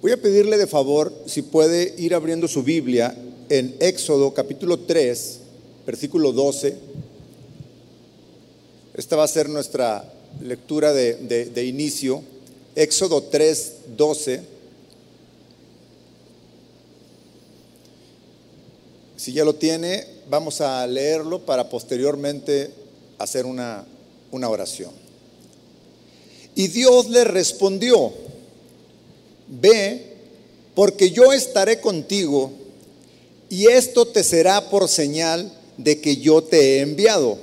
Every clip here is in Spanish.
Voy a pedirle de favor si puede ir abriendo su Biblia en Éxodo capítulo 3, versículo 12. Esta va a ser nuestra lectura de, de- de inicio. Éxodo 3, 12. Si ya lo tiene, vamos a leerlo para posteriormente hacer una, una oración. Y Dios le respondió, ve, porque yo estaré contigo, y esto te será por señal de que yo te he enviado.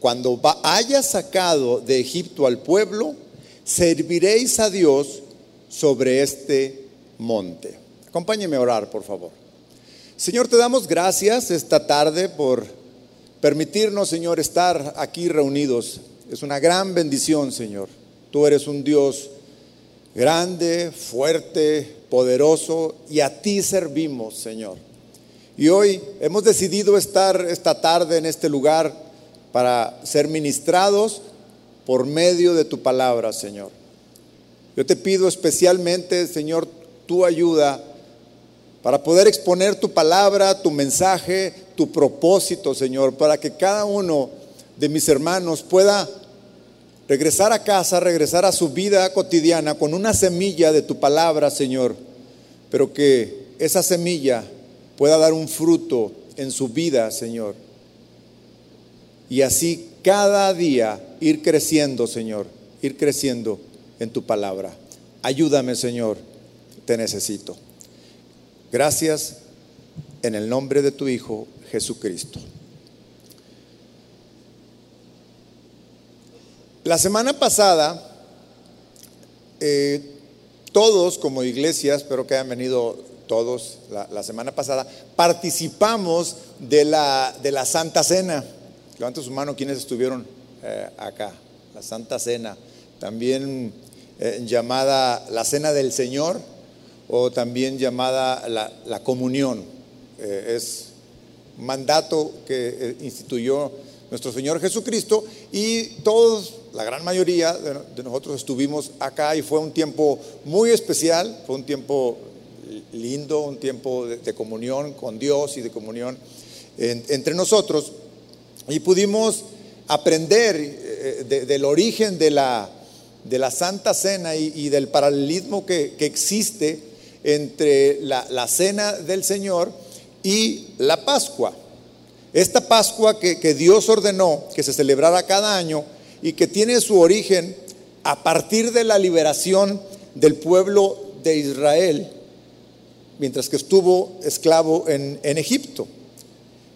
Cuando hayas sacado de Egipto al pueblo, serviréis a Dios sobre este monte. Acompáñeme a orar, por favor. Señor, te damos gracias esta tarde por permitirnos, Señor, estar aquí reunidos. Es una gran bendición, Señor. Tú eres un Dios grande, fuerte, poderoso, y a ti servimos, Señor. Y hoy hemos decidido estar esta tarde en este lugar para ser ministrados por medio de tu palabra, Señor. Yo te pido especialmente, Señor, tu ayuda para poder exponer tu palabra, tu mensaje, tu propósito, Señor, para que cada uno de mis hermanos pueda regresar a casa, regresar a su vida cotidiana con una semilla de tu palabra, Señor, pero que esa semilla pueda dar un fruto en su vida, Señor. Y así cada día ir creciendo, Señor, ir creciendo en tu palabra. Ayúdame, Señor, te necesito. Gracias en el nombre de tu Hijo Jesucristo. La semana pasada, eh, todos como iglesia, espero que hayan venido todos la, semana pasada, participamos de la, de la Santa Cena. Levanta su mano quienes estuvieron eh, acá, la Santa Cena, también eh, llamada la Cena del Señor o también llamada la, la comunión. Es mandato que instituyó nuestro Señor Jesucristo y todos, la gran mayoría de, nosotros estuvimos acá y fue un tiempo muy especial, fue un tiempo lindo, un tiempo de, comunión con Dios y de comunión en- entre nosotros y pudimos aprender eh, de- del origen de la, de la Santa Cena y, y del paralelismo que, que existe entre la, la Cena del Señor y la Pascua. Esta Pascua que, que Dios ordenó que se celebrara cada año y que tiene su origen a partir de la liberación del pueblo de Israel mientras que estuvo esclavo en, en Egipto.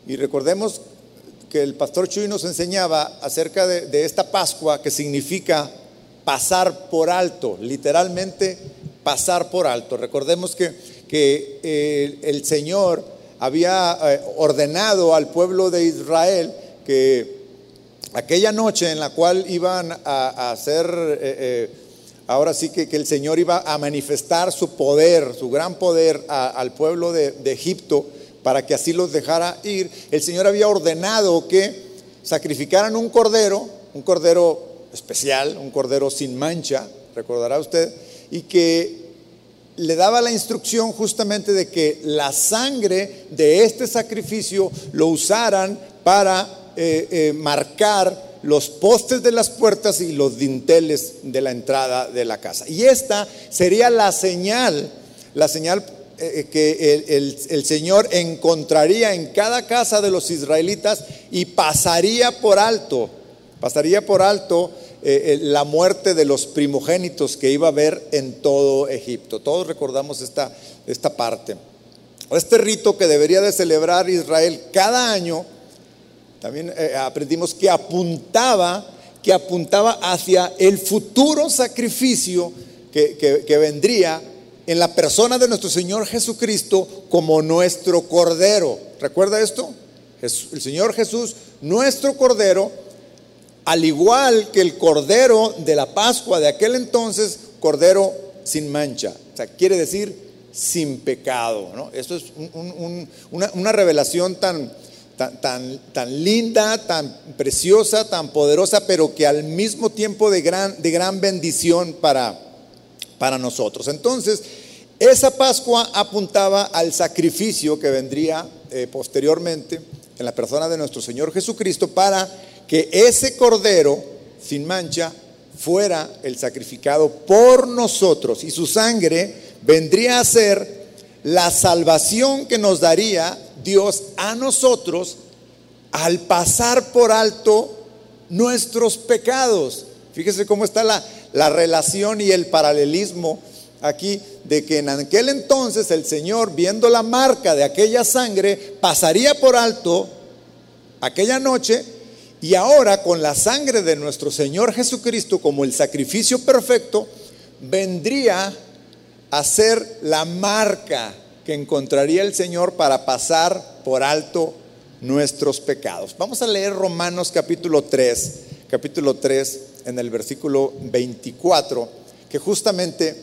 Y recordemos que el pastor Chuy nos enseñaba acerca de, esta Pascua que significa pasar por alto, literalmente pasar por alto. Recordemos que, que eh, el Señor había eh, ordenado al pueblo de Israel que aquella noche en la cual iban a, a hacer, eh, eh, ahora sí que, el Señor iba a manifestar su poder, su gran poder al pueblo de Egipto para que así los dejara ir, el Señor había ordenado que sacrificaran un cordero, un cordero especial, un cordero sin mancha, recordará usted, y que le daba la instrucción justamente de que la sangre de este sacrificio lo usaran para eh, eh, marcar los postes de las puertas y los dinteles de la entrada de la casa. Y esta sería la señal, la señal eh, que el, el- Señor encontraría en cada casa de los israelitas y pasaría por alto, pasaría por alto la muerte de los primogénitos que iba a haber en todo Egipto. Todos recordamos esta, esta parte. Este rito que debería de celebrar Israel cada año, también eh, aprendimos que apuntaba, que apuntaba hacia el futuro sacrificio que, que- vendría en la persona de nuestro Señor Jesucristo como nuestro Cordero. ¿Recuerda esto? El Señor Jesús, nuestro Cordero, al igual que el Cordero de la Pascua de aquel entonces, Cordero sin mancha. O sea, quiere decir sin pecado. ¿no? Esto es un- un- un- una, una revelación tan, tan, tan, tan linda, tan preciosa, tan poderosa, pero que al mismo tiempo de gran, de gran bendición para, para nosotros. Entonces, Esa Pascua apuntaba al sacrificio que vendría eh, posteriormente en la persona de nuestro Señor Jesucristo para que ese cordero sin mancha fuera el sacrificado por nosotros y su sangre vendría a ser la salvación que nos daría Dios a nosotros al pasar por alto nuestros pecados. Fíjese cómo está la, la relación y el paralelismo aquí de que en aquel entonces el Señor, viendo la marca de aquella sangre, pasaría por alto aquella noche y ahora con la sangre de nuestro Señor Jesucristo como el sacrificio perfecto, vendría a ser la marca que encontraría el Señor para pasar por alto nuestros pecados. Vamos a leer Romanos capítulo 3, capítulo 3 en el versículo 24, que justamente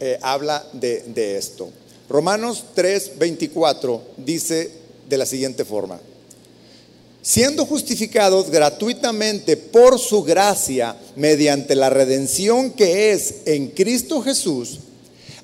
eh, habla de, de esto. Romanos 3, 24 dice de la siguiente forma siendo justificados gratuitamente por su gracia mediante la redención que es en Cristo Jesús,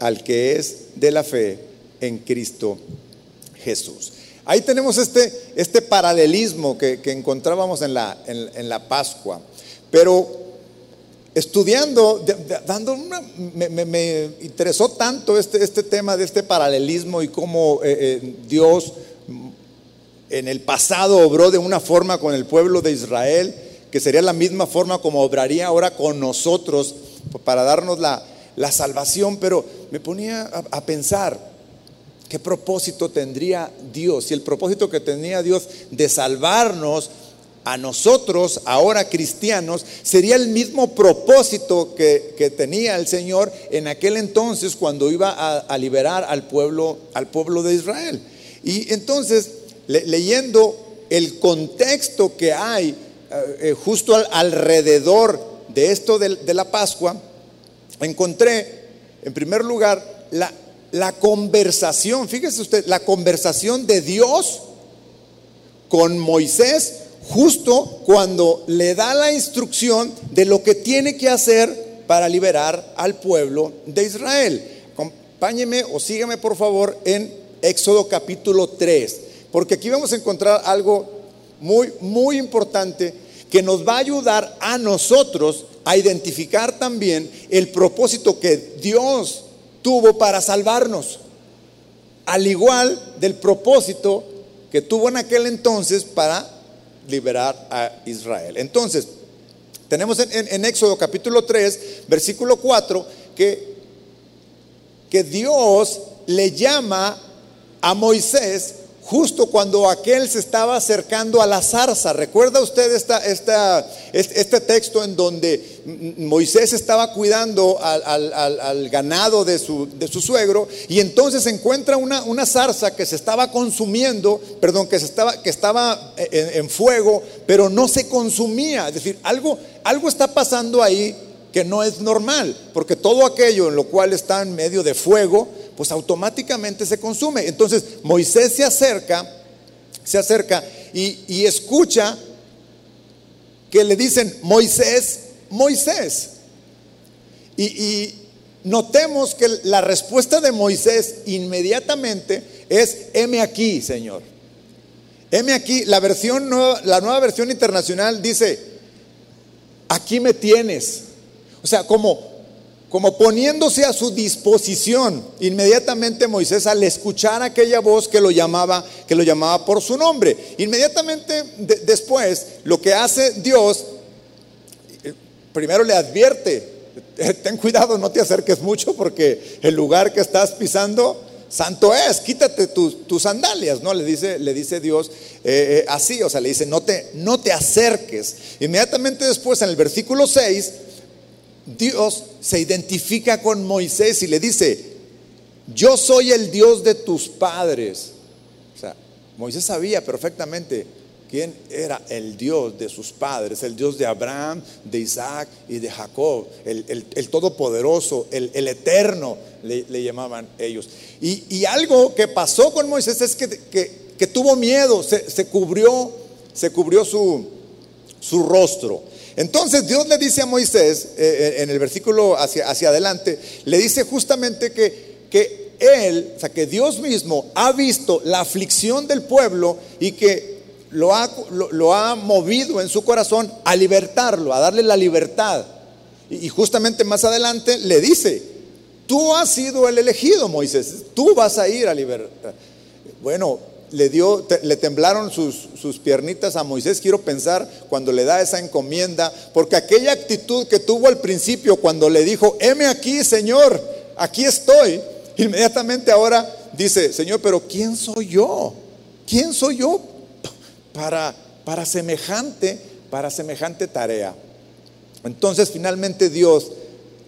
al que es de la fe en Cristo Jesús. Ahí tenemos este, este paralelismo que, encontrábamos en la, en, la, Pascua. Pero estudiando, dando me, interesó tanto este, este tema de este paralelismo y cómo eh, eh, Dios en el pasado obró de una forma con el pueblo de Israel, que sería la misma forma como obraría ahora con nosotros para darnos la, salvación, pero me ponía a, pensar qué propósito tendría Dios, y el propósito que tenía Dios de salvarnos a nosotros, ahora cristianos, sería el mismo propósito que, tenía el Señor en aquel entonces cuando iba a, a liberar al pueblo, al pueblo de Israel. Y entonces leyendo el contexto que hay eh, eh, justo alrededor de esto de, la Pascua, encontré, en primer lugar, la, conversación, fíjese usted, la conversación de Dios con Moisés justo cuando le da la instrucción de lo que tiene que hacer para liberar al pueblo de Israel. Acompáñeme o sígame por favor en Éxodo capítulo 3 porque aquí vamos a encontrar algo muy, muy importante que nos va a ayudar a nosotros a identificar también el propósito que Dios tuvo para salvarnos, al igual del propósito que tuvo en aquel entonces para liberar a Israel. Entonces, tenemos en, Éxodo capítulo 3, versículo 4, que, que Dios le llama a Moisés justo cuando aquel se estaba acercando a la zarza. ¿Recuerda usted esta, esta, este texto en donde Moisés estaba cuidando al, ganado de su, de su, suegro y entonces encuentra una, una, zarza que se estaba consumiendo, perdón, que, se estaba, que estaba en, en fuego, pero no se consumía? Es decir, algo, algo está pasando ahí que no es normal, porque todo aquello en lo cual está en medio de fuego, pues automáticamente se consume. Entonces Moisés se acerca, se acerca y, escucha que le dicen, Moisés, Moisés. Y, y, notemos que la respuesta de Moisés inmediatamente es, heme aquí, Señor. Heme aquí, la versión la nueva versión internacional dice, aquí me tienes. O sea, como como poniéndose a su disposición. Inmediatamente Moisés al escuchar aquella voz que lo llamaba, que lo llamaba por su nombre, inmediatamente después lo que hace Dios eh, primero le advierte, ten cuidado, no te acerques mucho porque el lugar que estás pisando santo es, quítate tus, sandalias, ¿no? Le dice, le dice Dios eh, eh, así, o sea, le dice, no te, no te acerques. Inmediatamente después, en el versículo 6, Dios se identifica con Moisés y le dice, yo soy el Dios de tus padres. Moisés sabía perfectamente quién era el Dios de sus padres, el Dios de Abraham, de Isaac y de Jacob, el, Todopoderoso, el, Eterno, le, llamaban ellos. Y, algo que pasó con Moisés es que, tuvo miedo, se, cubrió, se cubrió su, su rostro. Entonces Dios le dice a Moisés, eh, eh, en el versículo hacia, hacia adelante, le dice justamente que, que él, o sea, que Dios mismo ha visto la aflicción del pueblo y que lo ha, lo, ha movido en su corazón a libertarlo, a darle la libertad. Y, justamente más adelante le dice, tú has sido el elegido, Moisés, tú vas a ir a libertar. Bueno, le dio, le temblaron sus, sus, piernitas a Moisés, quiero pensar, cuando le da esa encomienda, porque aquella actitud que tuvo al principio cuando le dijo, heme aquí, Señor, aquí estoy, inmediatamente ahora dice, Señor, pero ¿quién soy yo? ¿Quién soy yo para, para semejante, para semejante tarea. Entonces finalmente Dios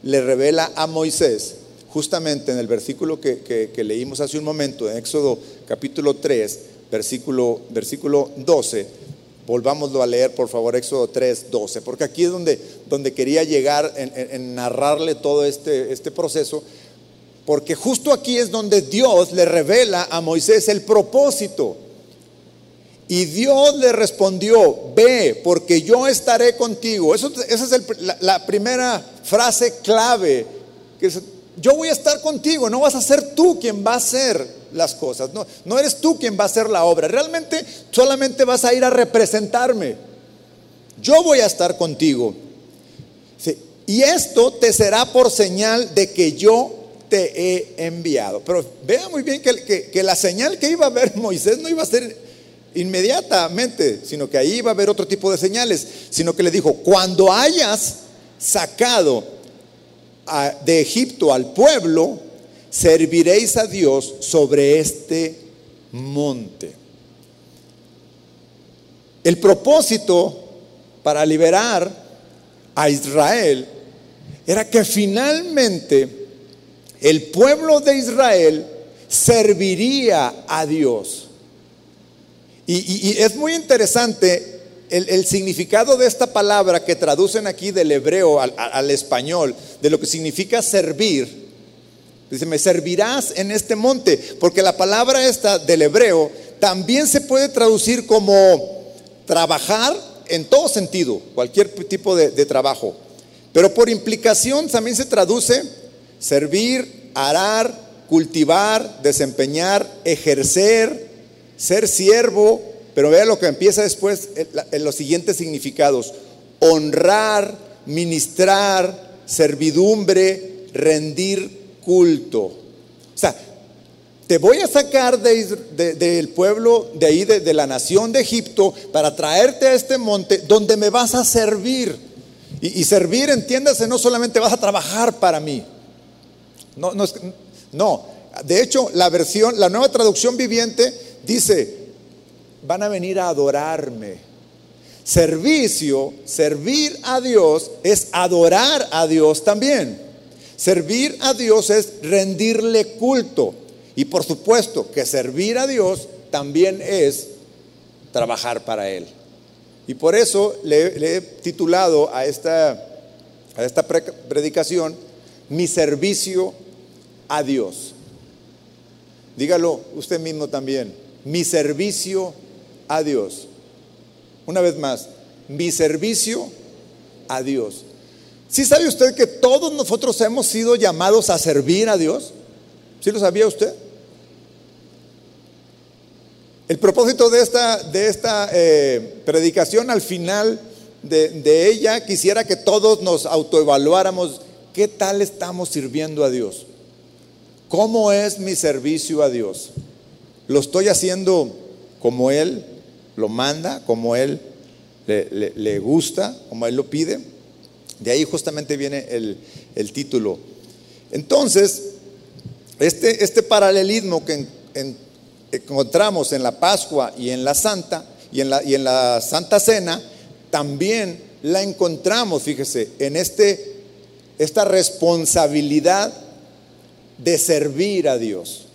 le revela a Moisés, justamente en el versículo que, leímos hace un momento, en Éxodo capítulo 3, versículo, versículo 12, volvámoslo a leer por favor, Éxodo 3, 12, porque aquí es donde, donde quería llegar en, narrarle todo este, este proceso, porque justo aquí es donde Dios le revela a Moisés el propósito y Dios le respondió, ve, porque yo estaré contigo. Eso, esa es la, primera frase clave. Que yo voy a estar contigo, no vas a ser tú quien va a hacer las cosas. No, no eres tú quien va a hacer la obra. Realmente solamente vas a ir a representarme. Yo voy a estar contigo. Y esto te será por señal de que yo te he enviado. Pero vea muy bien que, que, que la señal que iba a ver Moisés no iba a ser inmediatamente, sino que ahí va a haber otro tipo de señales, sino que le dijo, cuando hayas sacado de Egipto al pueblo, serviréis a Dios sobre este monte. El propósito para liberar a Israel era que finalmente el pueblo de Israel serviría a Dios. Y, es muy interesante el, significado de esta palabra que traducen aquí del hebreo al, español, de lo que significa servir. Dice, me servirás en este monte, porque la palabra esta del hebreo también se puede traducir como trabajar en todo sentido, cualquier tipo de, de trabajo. Pero por implicación también se traduce servir, arar, cultivar, desempeñar, ejercer, ser siervo, pero vea lo que empieza después en los siguientes significados. Honrar, ministrar, servidumbre, rendir culto. O sea, te voy a sacar del pueblo de ahí, de, la nación de Egipto, para traerte a este monte donde me vas a servir. Y, servir, entiéndase, no solamente vas a trabajar para mí. No, no, no, de hecho, la versión, la nueva traducción viviente dice, van a venir a adorarme. Servicio, servir a Dios es adorar a Dios también. Servir a Dios es rendirle culto. Y por supuesto que servir a Dios también es trabajar para Él. Y por eso le, he titulado a esta, a esta predicación, mi servicio a Dios. Dígalo usted mismo también mi servicio a Dios. Una vez más, mi servicio a Dios. ¿Sí sabe usted que todos nosotros hemos sido llamados a servir a Dios? ¿Sí lo sabía usted? El propósito de esta, de esta eh, predicación al final de, de ella quisiera que todos nos autoevaluáramos qué tal estamos sirviendo a Dios. ¿Cómo es mi servicio a Dios? Lo estoy haciendo como Él lo manda, como Él le, gusta, como Él lo pide. De ahí justamente viene el, título. Entonces, este, este paralelismo que encontramos en la Pascua y en la Santa, y en la, y en la Santa Cena, también la encontramos, fíjese, en este, esta responsabilidad de servir a Dios.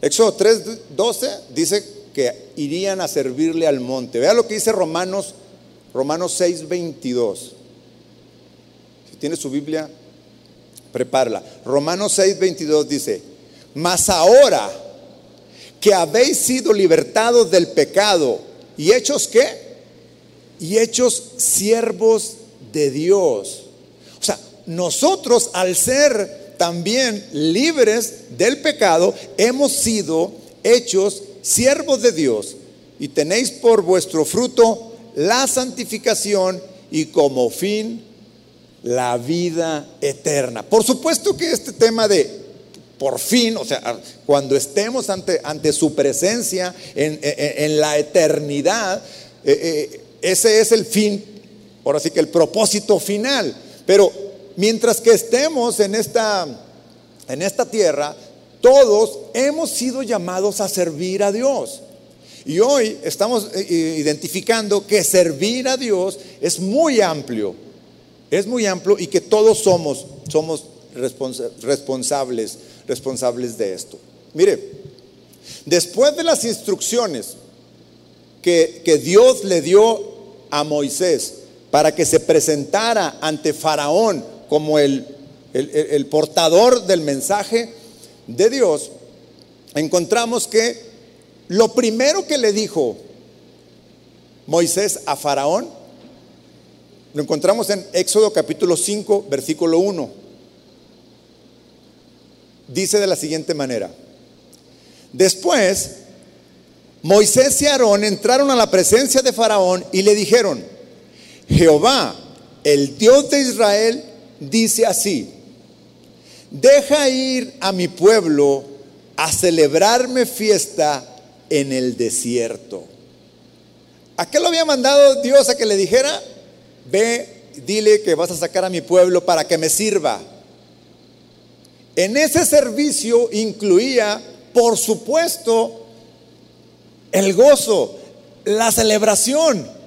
Éxodo 3:12 dice que irían a servirle al monte. Vea lo que dice Romanos Romanos 6:22. Si tiene su Biblia, prepárala. Romanos 6:22 dice, "Mas ahora que habéis sido libertados del pecado y hechos qué? Y hechos siervos de Dios." O sea, nosotros al ser también libres del pecado, hemos sido hechos siervos de Dios y tenéis por vuestro fruto la santificación y como fin la vida eterna. Por supuesto que este tema de por fin, o sea, cuando estemos ante, ante su presencia en, la eternidad, eh, eh, ese es el fin, ahora sí que el propósito final. Pero mientras que estemos en esta, en esta tierra, todos hemos sido llamados a servir a Dios. Y hoy estamos eh, eh, identificando que servir a Dios es muy amplio, es muy amplio y que todos somos, somos responsables, responsables de esto. Mire, después de las instrucciones que, que Dios le dio a Moisés para que se presentara ante Faraón como el, el, portador del mensaje de Dios, encontramos que lo primero que le dijo Moisés a Faraón, lo encontramos en Éxodo capítulo 5, versículo 1. Dice de la siguiente manera, después Moisés y Aarón entraron a la presencia de Faraón y le dijeron, Jehová, el Dios de Israel, dice así, deja ir a mi pueblo a celebrarme fiesta en el desierto. ¿A qué lo había mandado Dios a que le dijera? Ve, dile que vas a sacar a mi pueblo para que me sirva. En ese servicio incluía, por supuesto, el gozo, la celebración.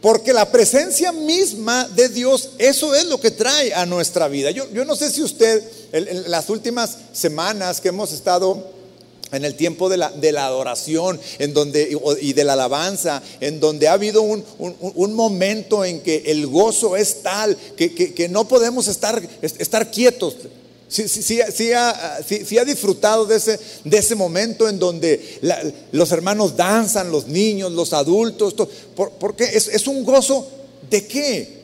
Porque la presencia misma de Dios, eso es lo que trae a nuestra vida. Yo, yo no sé si usted, en, las últimas semanas que hemos estado en el tiempo de la, de la adoración en donde, y de la alabanza, en donde ha habido un, un, momento en que el gozo es tal que, que, que no podemos estar, estar quietos. Sí, ha, disfrutado de ese, momento en donde los hermanos danzan, los niños, los adultos, porque es, es un gozo de qué?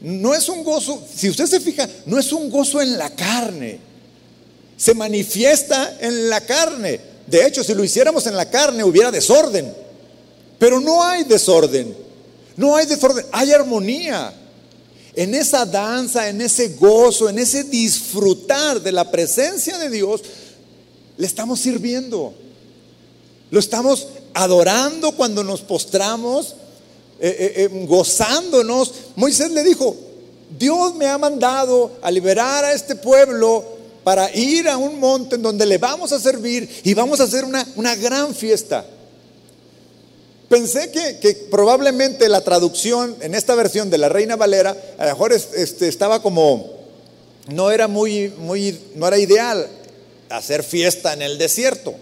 No es un gozo, si usted se fija, no es un gozo en la carne, se manifiesta en la carne. De hecho, si lo hiciéramos en la carne hubiera desorden, pero no hay desorden, no hay desorden, hay armonía en esa danza, en ese gozo, en ese disfrutar de la presencia de Dios, le estamos sirviendo. Lo estamos adorando cuando nos postramos, eh, eh, eh, gozándonos. Moisés le dijo, Dios me ha mandado a liberar a este pueblo para ir a un monte en donde le vamos a servir y vamos a hacer una, una gran fiesta. Pensé que, probablemente la traducción en esta versión de la Reina Valera, a lo mejor este, estaba como, no era muy, no era ideal hacer fiesta en el desierto.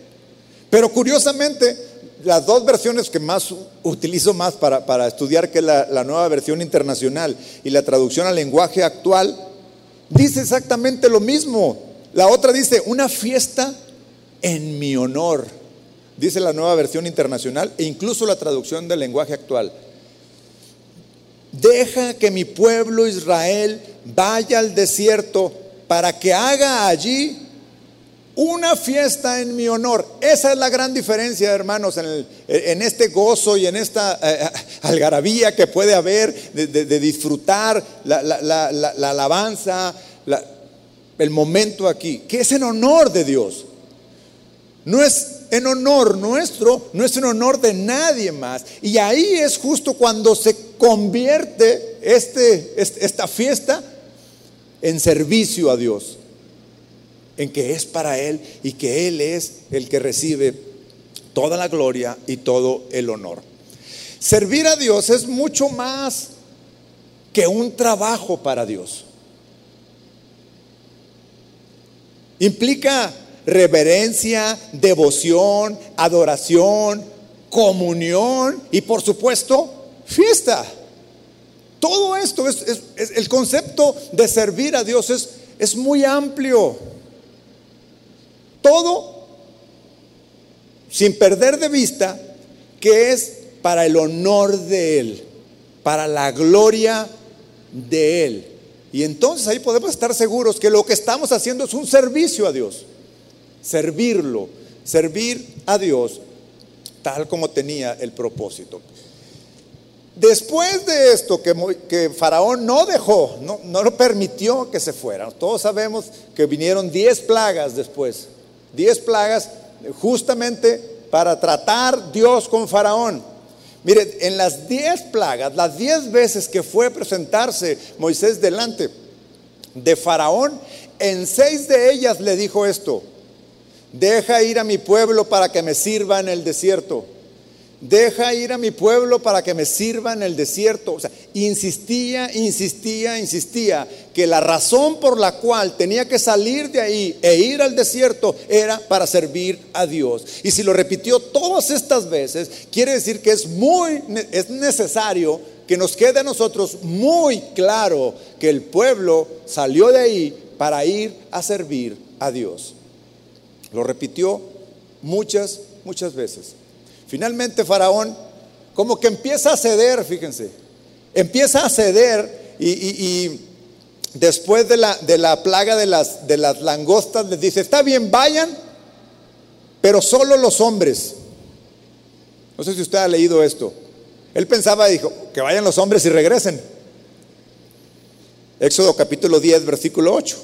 Pero curiosamente, las dos versiones que más utilizo más para, estudiar, que es la nueva versión internacional y la traducción al lenguaje actual, dice exactamente lo mismo. La otra dice, una fiesta en mi honor dice la nueva versión internacional e incluso la traducción del lenguaje actual. Deja que mi pueblo Israel vaya al desierto para que haga allí una fiesta en mi honor. Esa es la gran diferencia, hermanos, en, este gozo y en esta eh, algarabía que puede haber de, disfrutar la, la alabanza, el momento aquí, que es en honor de Dios. No es en honor nuestro, no es en honor de nadie más. Y ahí es justo cuando se convierte este, esta fiesta en servicio a Dios, en que es para Él y que Él es el que recibe toda la gloria y todo el honor. Servir a Dios es mucho más que un trabajo para Dios. Implica reverencia, devoción, adoración, comunión y por supuesto fiesta. Todo esto es, el concepto de servir a Dios es, es muy amplio. Todo sin perder de vista que es para el honor de Él, para la gloria de Él. Y entonces ahí podemos estar seguros que lo que estamos haciendo es un servicio a Dios. Servirlo, servir a Dios tal como tenía el propósito. Después de esto, que, Faraón no dejó, no, no lo permitió que se fuera. Todos sabemos que vinieron diez plagas después. Diez plagas justamente para tratar Dios con Faraón. Mire, en las diez plagas, las diez veces que fue a presentarse Moisés delante de Faraón, en seis de ellas le dijo esto, deja ir a mi pueblo para que me sirva en el desierto. Deja ir a mi pueblo para que me sirva en el desierto. O sea, insistía, insistía, insistía que la razón por la cual tenía que salir de ahí e ir al desierto era para servir a Dios. Y si lo repitió todas estas veces, quiere decir que es muy es necesario que nos quede a nosotros muy claro que el pueblo salió de ahí para ir a servir a Dios. Lo repitió muchas, muchas veces. Finalmente Faraón como que empieza a ceder, fíjense, empieza a ceder y, después de la, de la plaga de las, de las langostas les dice, está bien, vayan, pero solo los hombres. No sé si usted ha leído esto. Él pensaba, dijo, que vayan los hombres y regresen. Éxodo capítulo 10, versículo 8,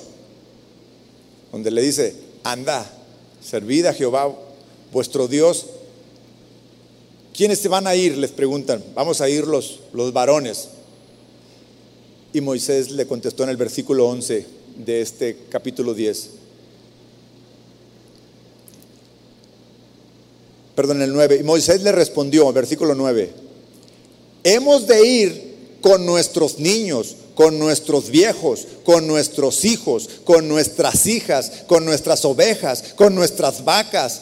donde le dice, anda, servid a Jehová vuestro Dios ¿Quiénes se van a ir? Les preguntan. Vamos a ir los, los varones. Y Moisés le contestó en el versículo 11 de este capítulo 10. Perdón, el 9. Y Moisés le respondió, versículo 9. Hemos de ir con nuestros niños, con nuestros viejos, con nuestros hijos, con nuestras hijas, con nuestras ovejas, con nuestras vacas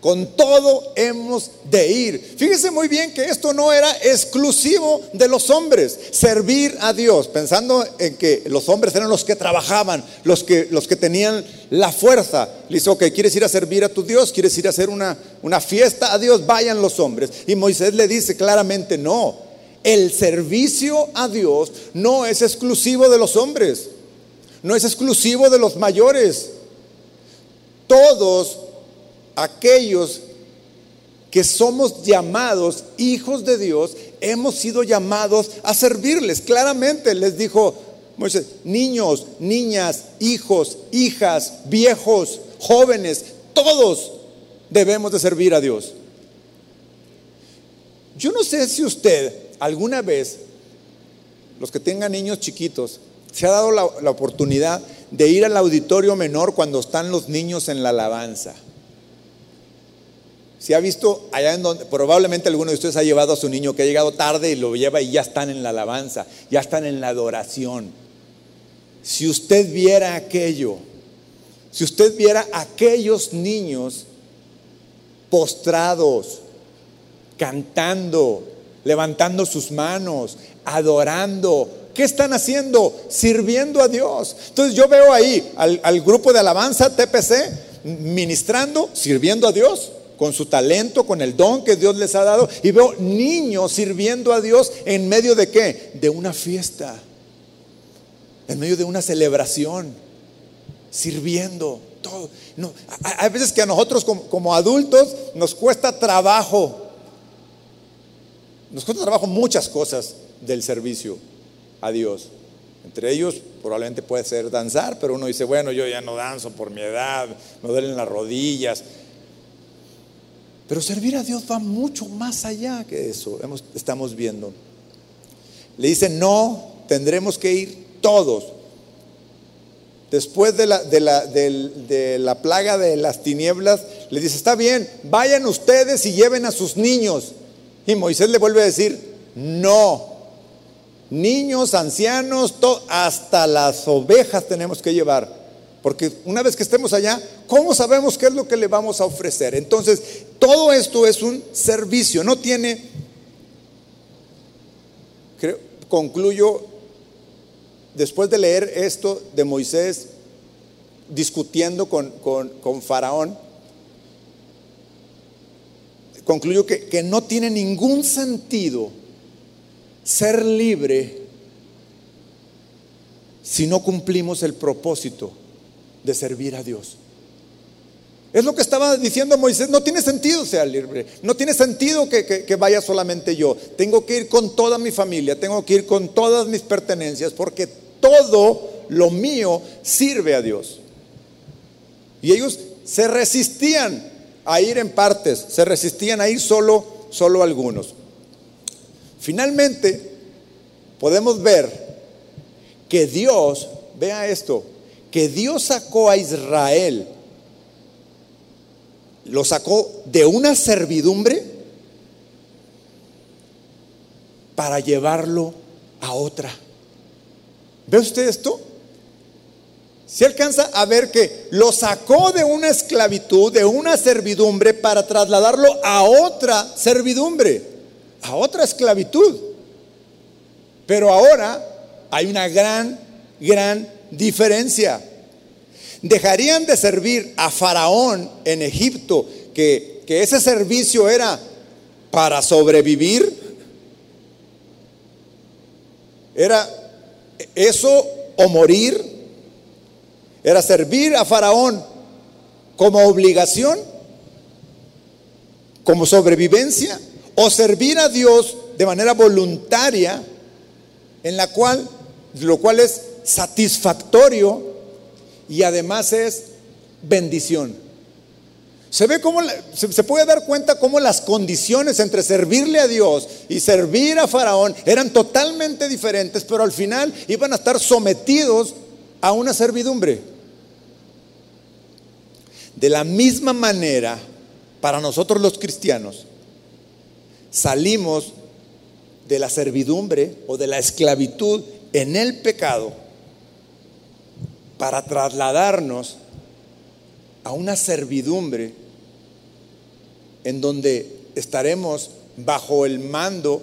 con todo hemos de ir. Fíjese muy bien que esto no era exclusivo de los hombres, servir a Dios, pensando en que los hombres eran los que trabajaban, los que, los que tenían la fuerza. Le dice, ok, ¿quieres ir a servir a tu Dios? ¿Quieres ir a hacer una, una fiesta a Dios? Vayan los hombres. Y Moisés le dice claramente, no, el servicio a Dios no es exclusivo de los hombres, no es exclusivo de los mayores. Todos aquellos que somos llamados hijos de Dios, hemos sido llamados a servirles. Claramente les dijo Moisés, niños, niñas, hijos, hijas, viejos, jóvenes, todos debemos de servir a Dios. Yo no sé si usted alguna vez, los que tengan niños chiquitos, se ha dado la, oportunidad de ir al auditorio menor cuando están los niños en la alabanza. Si ha visto allá en donde probablemente alguno de ustedes ha llevado a su niño que ha llegado tarde y lo lleva y ya están en la alabanza, ya están en la adoración. Si usted viera aquello, si usted viera aquellos niños postrados, cantando, levantando sus manos, adorando, ¿qué están haciendo? Sirviendo a Dios. Entonces yo veo ahí al, grupo de alabanza TPC ministrando, sirviendo a Dios con su talento, con el don que Dios les ha dado. Y veo niños sirviendo a Dios en medio de qué? De una fiesta, en medio de una celebración, sirviendo. Todo. Hay veces que a nosotros como, adultos nos cuesta trabajo. Nos cuesta trabajo muchas cosas del servicio a Dios. Entre ellos probablemente puede ser danzar, pero uno dice, bueno, yo ya no danzo por mi edad, me duelen las rodillas. Pero servir a Dios va mucho más allá que eso, estamos viendo. Le dice, no, tendremos que ir todos. Después de la, de, la, de la, plaga de las tinieblas, le dice, está bien, vayan ustedes y lleven a sus niños. Y Moisés le vuelve a decir, no, niños, ancianos, hasta las ovejas tenemos que llevar Porque una vez que estemos allá, ¿cómo sabemos qué es lo que le vamos a ofrecer? Entonces, todo esto es un servicio, no tiene, concluyo, después de leer esto de Moisés discutiendo con, con, Faraón, concluyo que, que no tiene ningún sentido ser libre si no cumplimos el propósito de servir a Dios. Es lo que estaba diciendo Moisés, no tiene sentido ser libre, no tiene sentido que, vaya solamente yo, tengo que ir con toda mi familia, tengo que ir con todas mis pertenencias, porque todo lo mío sirve a Dios. Y ellos se resistían a ir en partes, se resistían a ir solo, solo algunos. Finalmente, podemos ver que Dios, vea esto, que Dios sacó a Israel, lo sacó de una servidumbre para llevarlo a otra. ¿Ve usted esto? Se alcanza a ver que lo sacó de una esclavitud, de una servidumbre, para trasladarlo a otra servidumbre, a otra esclavitud. Pero ahora hay una gran, gran diferencia. Dejarían de servir a Faraón en Egipto, que, que ese servicio era para sobrevivir. Era eso o morir. Era servir a Faraón como obligación, como sobrevivencia, o servir a Dios de manera voluntaria, en la cual lo cual es satisfactorio y además es bendición. Se ve cómo, se puede dar cuenta cómo las condiciones entre servirle a Dios y servir a Faraón eran totalmente diferentes, pero al final iban a estar sometidos a una servidumbre. De la misma manera, para nosotros los cristianos, salimos de la servidumbre o de la esclavitud en el pecado para trasladarnos a una servidumbre en donde estaremos bajo el mando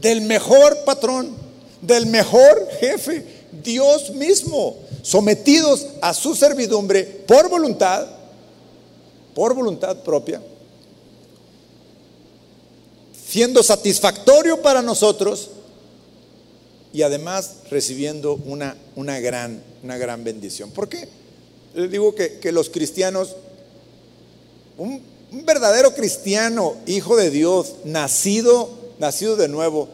del mejor patrón, del mejor jefe, Dios mismo, sometidos a su servidumbre por voluntad, por voluntad propia, siendo satisfactorio para nosotros y además recibiendo una, una, gran, una gran bendición. ¿Por qué? Les digo que, los cristianos, un, verdadero cristiano, hijo de Dios, nacido, nacido de nuevo,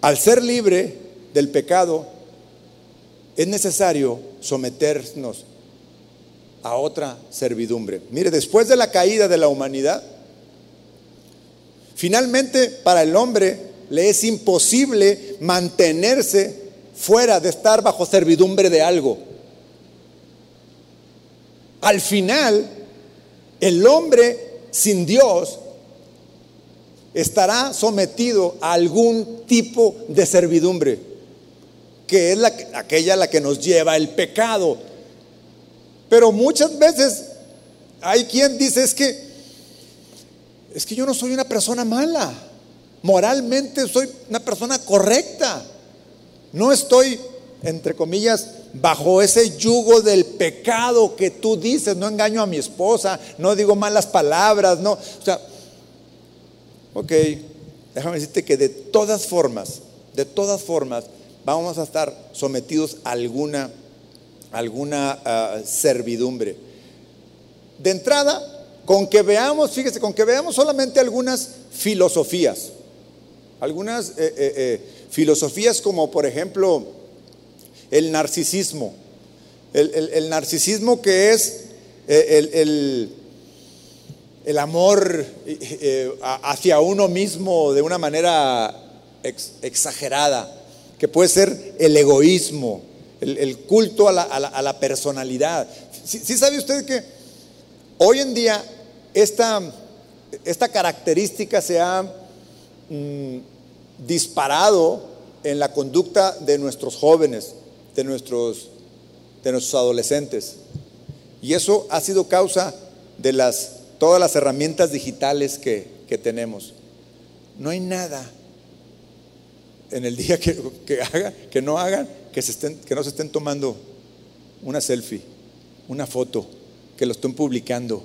al ser libre del pecado, es necesario someternos a otra servidumbre. Mire, después de la caída de la humanidad, finalmente para el hombre le es imposible mantenerse fuera de estar bajo servidumbre de algo. Al final, el hombre sin Dios estará sometido a algún tipo de servidumbre, que es la, aquella la que nos lleva el pecado. Pero muchas veces hay quien dice es que es que yo no soy una persona mala moralmente soy una persona correcta. No estoy, entre comillas, bajo ese yugo del pecado que tú dices, no engaño a mi esposa, no digo malas palabras, no. O sea, ok, déjame decirte que de todas formas, de todas formas, vamos a estar sometidos a alguna, alguna ah, servidumbre. De entrada, con que veamos, fíjese, con que veamos solamente algunas filosofías. Algunas eh, eh, eh, filosofías como por ejemplo el narcisismo. El, narcisismo que es el, amor hacia uno mismo de una manera exagerada, que puede ser el egoísmo, el, culto a la, personalidad. ¿Sí, sabe usted que hoy en día esta, esta característica se ha Mm, disparado en la conducta de nuestros jóvenes, de nuestros de nuestros adolescentes. Y eso ha sido causa de las, todas las herramientas digitales que, tenemos. No hay nada en el día que, que no hagan, que, no se estén tomando una selfie, una foto, que lo estén publicando,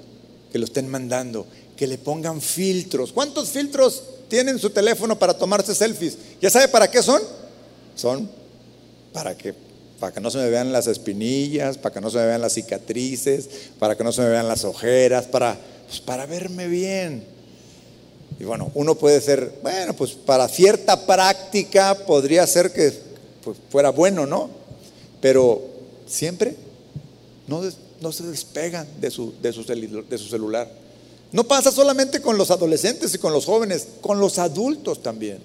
que lo estén mandando, que le pongan filtros. ¿Cuántos filtros tienen su teléfono para tomarse selfies? ¿Ya sabe para qué son? Son para que, para que no se me vean las espinillas, para que no se me vean las cicatrices, para que no se me vean las ojeras, para, pues, para verme bien. Y bueno, uno puede ser, bueno, pues para cierta práctica podría ser que pues, fuera bueno, ¿no? Pero siempre no, no se despegan de su, de, su, de su celular. No pasa solamente con los adolescentes y con los jóvenes, con los adultos también.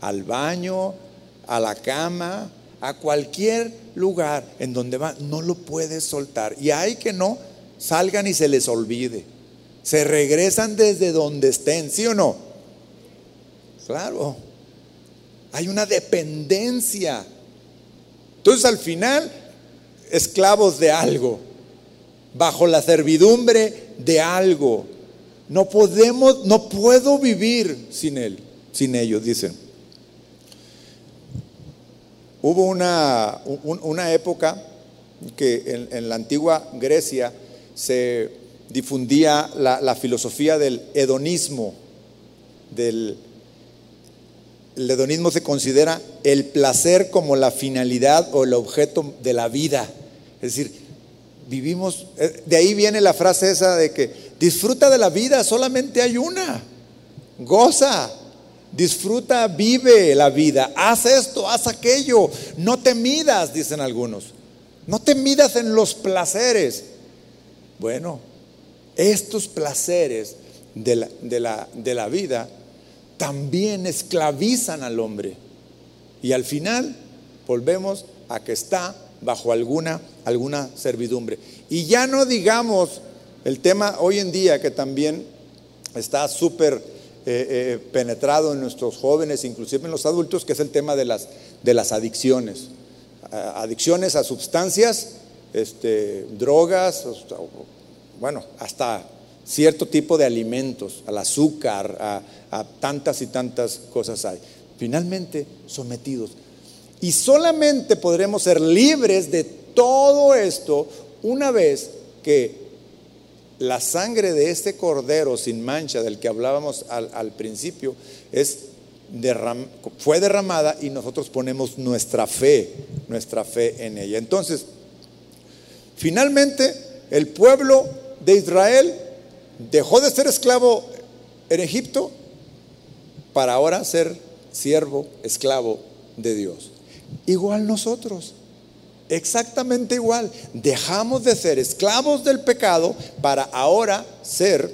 Al baño, a la cama, a cualquier lugar en donde va, no lo puedes soltar. Y hay que no salgan y se les olvide se regresan desde donde estén, ¿sí o no? Claro, hay una dependencia. Entonces al final, esclavos de algo, bajo la servidumbre de algo. No podemos, no puedo vivir sin él, sin ellos, dicen. Hubo una, una época que en, la antigua Grecia se difundía la, filosofía del hedonismo. Del, el hedonismo se considera el placer como la finalidad o el objeto de la vida. Es decir, vivimos, eh, de ahí viene la frase esa de que disfruta de la vida, solamente hay una. Goza, disfruta, vive la vida, haz esto, haz aquello, no te midas, dicen algunos. No te midas en los placeres. Bueno, estos placeres de la, de la, vida también esclavizan al hombre. Y al final volvemos a que está bajo alguna, alguna servidumbre. Y ya no digamos el tema hoy en día que también está súper eh, eh, penetrado en nuestros jóvenes, inclusive en los adultos, que es el tema de las, de las adicciones. Adicciones a sustancias, este, drogas, bueno, hasta cierto tipo de alimentos, al azúcar, a, tantas y tantas cosas hay. Finalmente, sometidos. Y solamente podremos ser libres de todo esto una vez que la sangre de este cordero sin mancha del que hablábamos al, principio es fue derramada y nosotros ponemos nuestra fe, nuestra fe en ella. Entonces, finalmente el pueblo de Israel dejó de ser esclavo en Egipto para ahora ser siervo, esclavo de Dios. Igual nosotros, exactamente igual. Dejamos de ser esclavos del pecado para ahora ser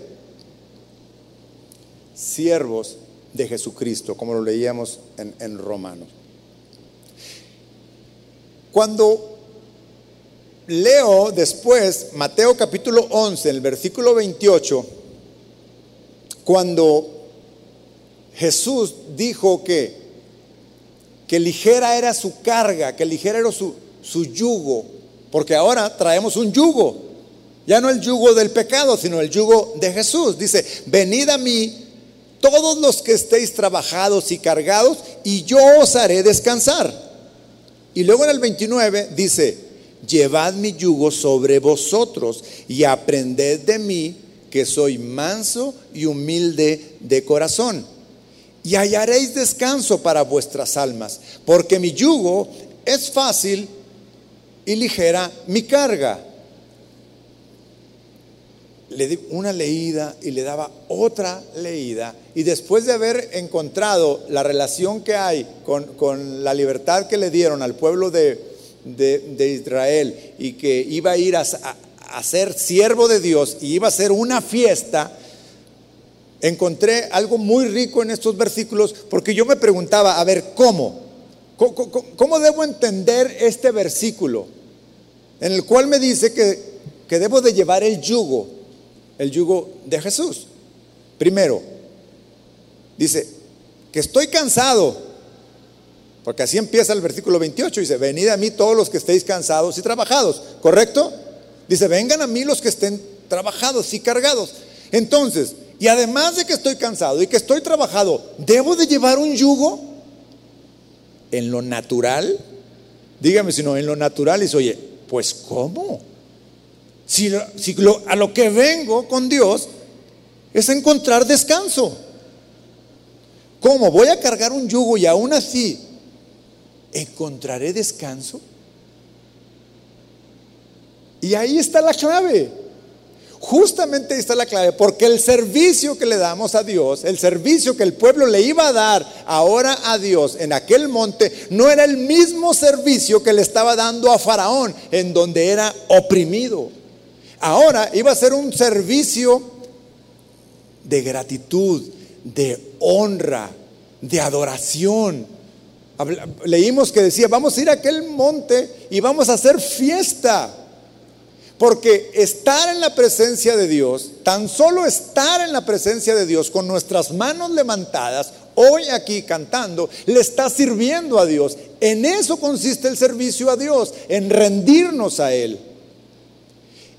siervos de Jesucristo, como lo leíamos en, en Romanos. Cuando leo después Mateo capítulo 11, el versículo 28, cuando Jesús dijo que, que ligera era su carga, que ligera era su, su yugo, porque ahora traemos un yugo, ya no el yugo del pecado, sino el yugo de Jesús. Dice, venid a mí todos los que estéis trabajados y cargados, y yo os haré descansar. Y luego en el 29 dice, llevad mi yugo sobre vosotros y aprended de mí, que soy manso y humilde de corazón. Y hallaréis descanso para vuestras almas, porque mi yugo es fácil y ligera mi carga. Le di una leída y le daba otra leída. Y después de haber encontrado la relación que hay con, con la libertad que le dieron al pueblo de, de, Israel y que iba a ir a, ser siervo de Dios y iba a ser una fiesta, encontré algo muy rico en estos versículos porque yo me preguntaba, a ver, ¿cómo? ¿Cómo, debo entender este versículo? En el cual me dice que, que debo de llevar el yugo, el yugo de Jesús. Primero, dice que estoy cansado Porque así empieza el versículo 28. Dice, venid a mí todos los que estéis cansados y trabajados. ¿Correcto? Dice, vengan a mí los que estén trabajados y cargados. Entonces, y además de que estoy cansado y que estoy trabajado, ¿debo de llevar un yugo? En lo natural. Dígame si no, en lo natural dice, oye, pues ¿cómo? Si, a lo que vengo con Dios es encontrar descanso. ¿Cómo? Voy a cargar un yugo y aún así encontraré descanso. Y ahí está la clave. Justamente ahí está la clave, porque el servicio que le damos a Dios, el servicio que el pueblo le iba a dar ahora a Dios en aquel monte, no era el mismo servicio que le estaba dando a Faraón, en donde era oprimido. Ahora iba a ser un servicio de gratitud, de honra, de adoración. Leímos que decía, vamos a ir a aquel monte y vamos a hacer fiesta. Porque estar en la presencia de Dios, tan solo estar en la presencia de Dios con nuestras manos levantadas, hoy aquí cantando, le está sirviendo a Dios. En eso consiste el servicio a Dios, en rendirnos a Él.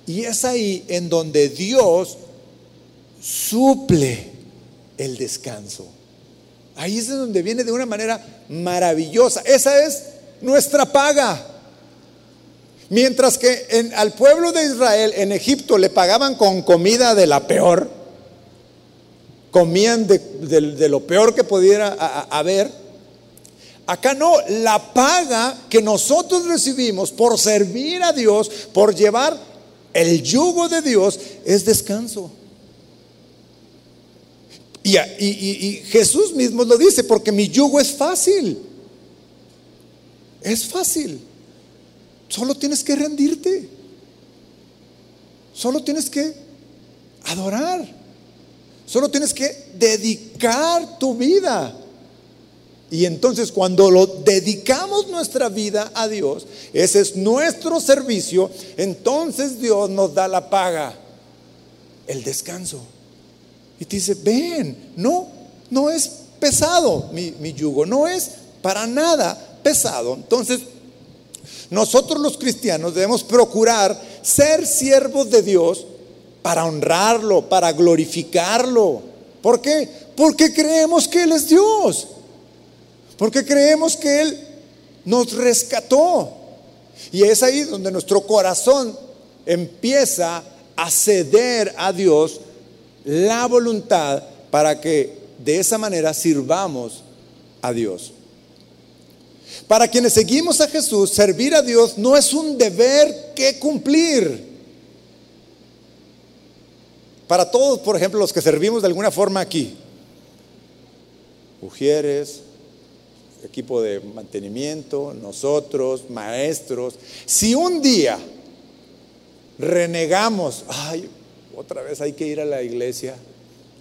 Y es ahí en donde Dios suple el descanso. Ahí es donde viene de una manera maravillosa. Esa es nuestra paga. Mientras que al pueblo de Israel en Egipto le pagaban con comida de la peor, comían de, lo peor que pudiera haber. Acá no, la paga que nosotros recibimos por servir a Dios, por llevar el yugo de Dios, es descanso. Y, Jesús mismo lo dice, porque mi yugo es fácil. Es fácil. Solo tienes que rendirte. Solo tienes que adorar. Solo tienes que dedicar tu vida. Y entonces cuando lo dedicamos nuestra vida a Dios, ese es nuestro servicio, entonces Dios nos da la paga, el descanso. Y te dice, ven, no, no es pesado mi, mi yugo, no es para nada pesado. Entonces nosotros los cristianos debemos procurar ser siervos de Dios para honrarlo, para glorificarlo. ¿Por qué? Porque creemos que Él es Dios. Porque creemos que Él nos rescató. Y es ahí donde nuestro corazón empieza a ceder a Dios la voluntad para que de esa manera sirvamos a Dios. Para quienes seguimos a Jesús, servir a Dios no es un deber que cumplir. Para todos, por ejemplo, los que servimos de alguna forma aquí, mujeres, equipo de mantenimiento, nosotros, maestros, si un día renegamos, ay, otra vez hay que ir a la iglesia,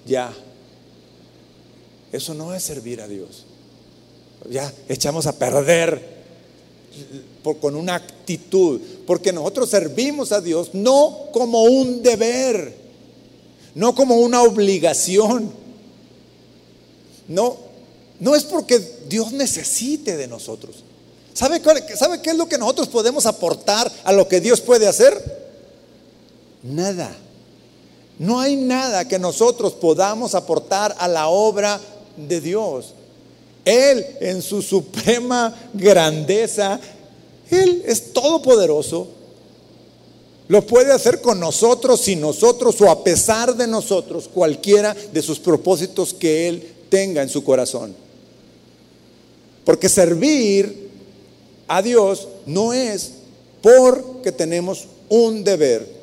ya, eso no es servir a Dios ya echamos a perder con una actitud, porque nosotros servimos a Dios no como un deber, no como una obligación, no, no es porque Dios necesite de nosotros. ¿Sabe, ¿Sabe qué es lo que nosotros podemos aportar a lo que Dios puede hacer? Nada. No hay nada que nosotros podamos aportar a la obra de Dios. Él en su suprema grandeza, Él es todopoderoso. Lo puede hacer con nosotros, sin nosotros o a pesar de nosotros, cualquiera de sus propósitos que Él tenga en su corazón. Porque servir a Dios no es porque tenemos un deber.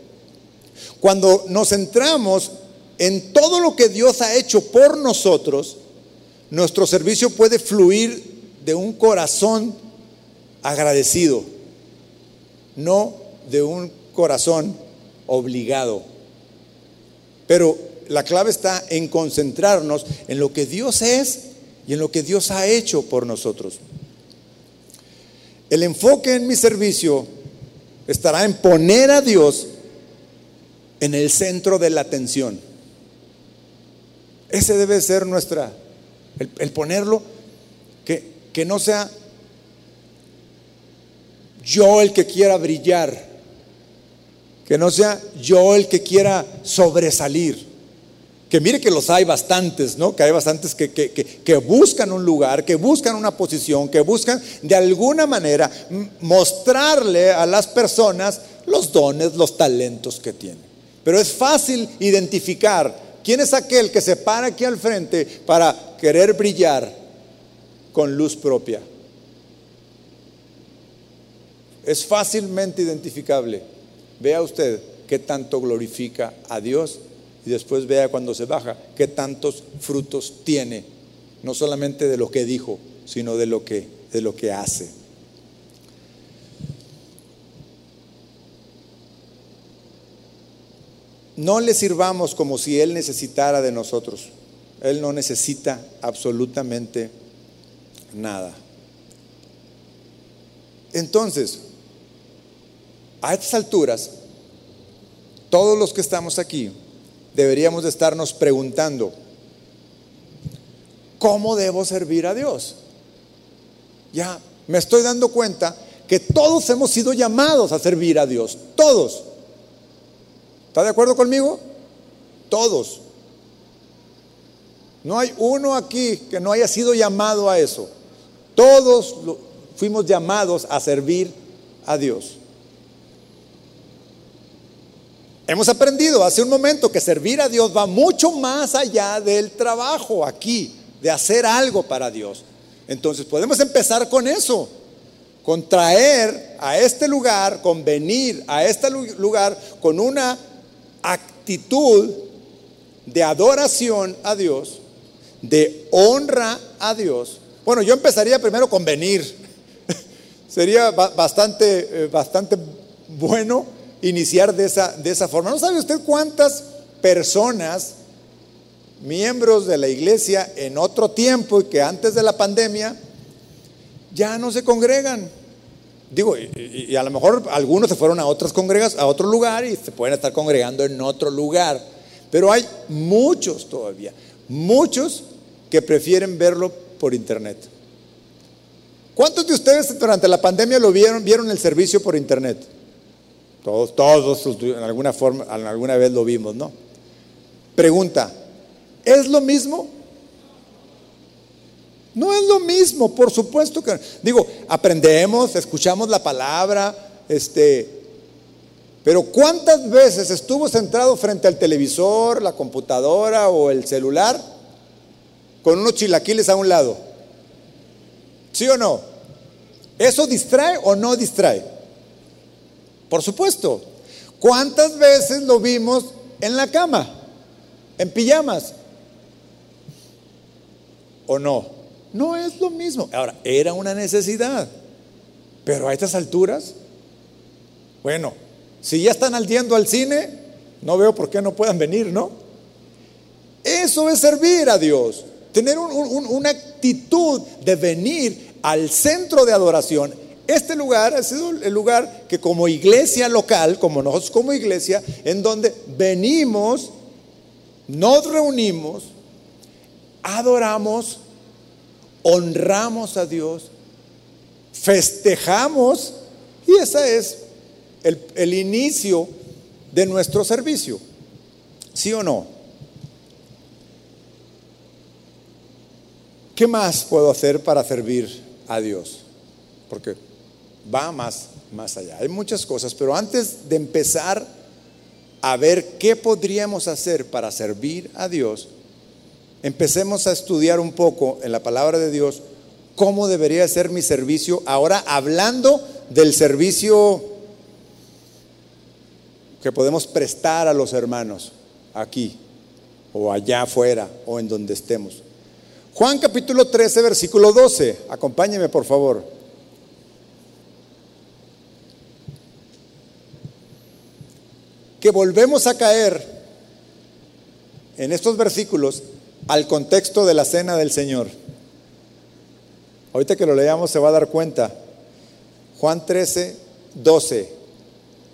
Cuando nos centramos en todo lo que Dios ha hecho por nosotros, nuestro servicio puede fluir de un corazón agradecido, no de un corazón obligado. Pero la clave está en concentrarnos en lo que Dios es y en lo que Dios ha hecho por nosotros. El enfoque en mi servicio estará en poner a Dios en el centro de la atención. Ese debe ser nuestra el, ponerlo, que, que no sea yo el que quiera brillar, que no sea yo el que quiera sobresalir. Que mire que los hay bastantes, ¿no? Que hay bastantes que, que, que, buscan un lugar, que buscan una posición, que buscan de alguna manera mostrarle a las personas los dones, los talentos que tienen. Pero es fácil identificar quién es aquel que se para aquí al frente para querer brillar con luz propia. Es fácilmente identificable. Vea usted qué tanto glorifica a Dios y después vea cuando se baja qué tantos frutos tiene, no solamente de lo que dijo, sino de lo que, de lo que hace. No le sirvamos como si Él necesitara de nosotros. Él no necesita absolutamente nada. Entonces, a estas alturas, todos los que estamos aquí deberíamos de estarnos preguntando, ¿cómo debo servir a Dios? Ya me estoy dando cuenta que todos hemos sido llamados a servir a Dios, todos. ¿Está de acuerdo conmigo? Todos. No hay uno aquí que no haya sido llamado a eso. Todos fuimos llamados a servir a Dios. Hemos aprendido hace un momento que servir a Dios va mucho más allá del trabajo aquí, de hacer algo para Dios. Entonces podemos empezar con eso, con traer a este lugar, con venir a este lugar con una actitud de adoración a Dios, de honra a Dios. Bueno, yo empezaría primero con venir. Sería bastante, eh, bastante bueno iniciar de esa, de esa forma. ¿No sabe usted cuántas personas, miembros de la iglesia en otro tiempo y que antes de la pandemia, ya no se congregan? Digo, y, a lo mejor algunos se fueron a otras congregas, a otro lugar y se pueden estar congregando en otro lugar. Pero hay muchos todavía, muchos que prefieren verlo por internet. ¿Cuántos de ustedes durante la pandemia lo vieron, vieron el servicio por internet? Todos, todos en alguna forma, alguna vez lo vimos, ¿no? Pregunta, ¿es lo mismo? No es lo mismo, por supuesto que digo, aprendemos, escuchamos la palabra, este, pero ¿cuántas veces estuvo centrado frente al televisor, la computadora o el celular con unos chilaquiles a un lado? ¿Sí o no? ¿Eso distrae o no distrae? Por supuesto. ¿Cuántas veces lo vimos en la cama? En pijamas. ¿O no? No es lo mismo. Ahora, era una necesidad. Pero a estas alturas, bueno, si ya están aldiendo al cine, no veo por qué no puedan venir, ¿no? Eso es servir a Dios. Tener una actitud de venir al centro de adoración este lugar ha sido el lugar que como iglesia local, como nosotros como iglesia, en donde venimos, nos reunimos, adoramos, honramos a Dios, festejamos y ese es el, el inicio de nuestro servicio. ¿Sí o no? ¿Qué más puedo hacer para servir a Dios? Porque va más, más allá. Hay muchas cosas, pero antes de empezar a ver qué podríamos hacer para servir a Dios, empecemos a estudiar un poco en la palabra de Dios cómo debería ser mi servicio. Ahora hablando del servicio que podemos prestar a los hermanos aquí o allá afuera o en donde estemos. Juan capítulo 13, versículo 12. Acompáñeme por favor. que volvemos a caer en estos versículos al contexto de la cena del Señor. Ahorita que lo leamos se va a dar cuenta. Juan 13, 12.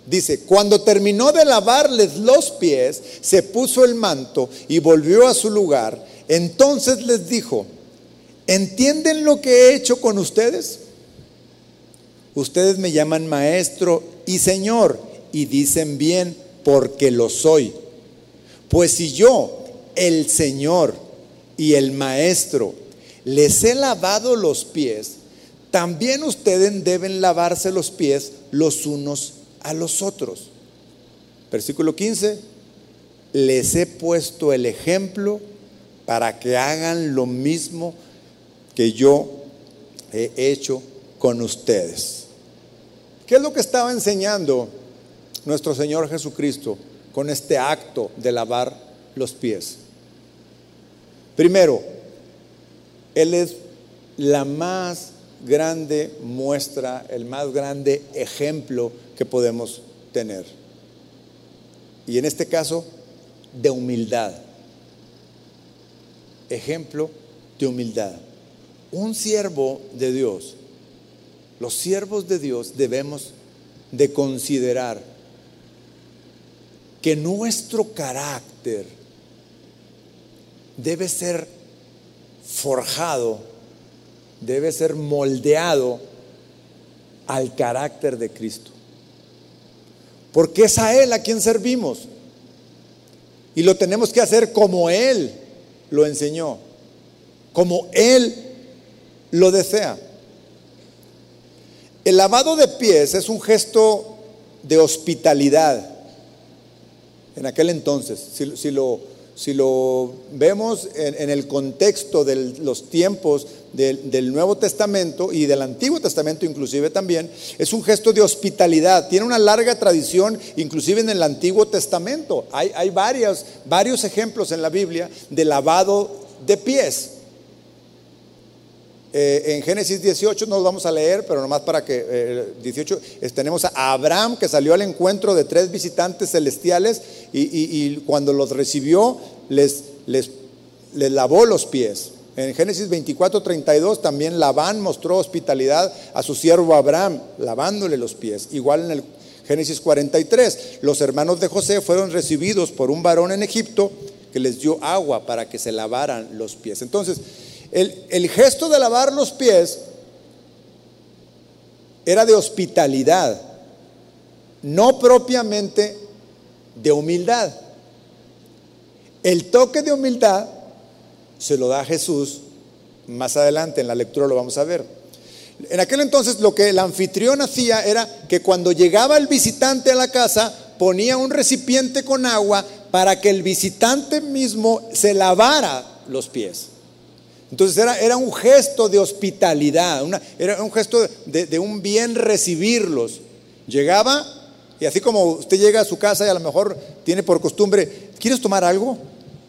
Dice, cuando terminó de lavarles los pies, se puso el manto y volvió a su lugar. Entonces les dijo, ¿entienden lo que he hecho con ustedes? ustedes me llaman maestro y señor y dicen bien porque lo soy. Pues si yo, el Señor y el Maestro, les he lavado los pies, también ustedes deben lavarse los pies los unos a los otros. Versículo 15, les he puesto el ejemplo para que hagan lo mismo que yo he hecho con ustedes. ¿Qué es lo que estaba enseñando nuestro Señor Jesucristo con este acto de lavar los pies? Primero, Él es la más grande muestra, el más grande ejemplo que podemos tener. Y en este caso, de humildad. Ejemplo de humildad. Un siervo de Dios, los siervos de Dios debemos de considerar que nuestro carácter debe ser forjado, debe ser moldeado al carácter de Cristo. Porque es a Él a quien servimos. Y lo tenemos que hacer como Él lo enseñó, como Él lo desea. El lavado de pies es un gesto de hospitalidad en aquel entonces. Si, lo, si lo, vemos en, el contexto de los tiempos del, Nuevo Testamento y del Antiguo Testamento inclusive también, es un gesto de hospitalidad. Tiene una larga tradición inclusive en el Antiguo Testamento. Hay, varios, ejemplos en la Biblia de lavado de pies. Eh, en Génesis 18 no lo vamos a leer, pero nomás para que 18 eh, tenemos a Abraham que salió al encuentro de tres visitantes celestiales y, cuando los recibió les, les, lavó los pies. En Génesis 24, 32 también Labán mostró hospitalidad a su siervo Abraham, lavándole los pies. Igual en el Génesis 43, los hermanos de José fueron recibidos por un varón en Egipto que les dio agua para que se lavaran los pies. Entonces, el, gesto de lavar los pies era de hospitalidad, no propiamente de humildad. El toque de humildad se lo da Jesús más adelante, en la lectura lo vamos a ver. En aquel entonces lo que el anfitrión hacía era que cuando llegaba el visitante a la casa ponía un recipiente con agua para que el visitante mismo se lavara los pies. Entonces era, era un gesto de hospitalidad, era un gesto de, un bien recibirlos. Llegaba y así como usted llega a su casa y a lo mejor tiene por costumbre, ¿quieres tomar algo?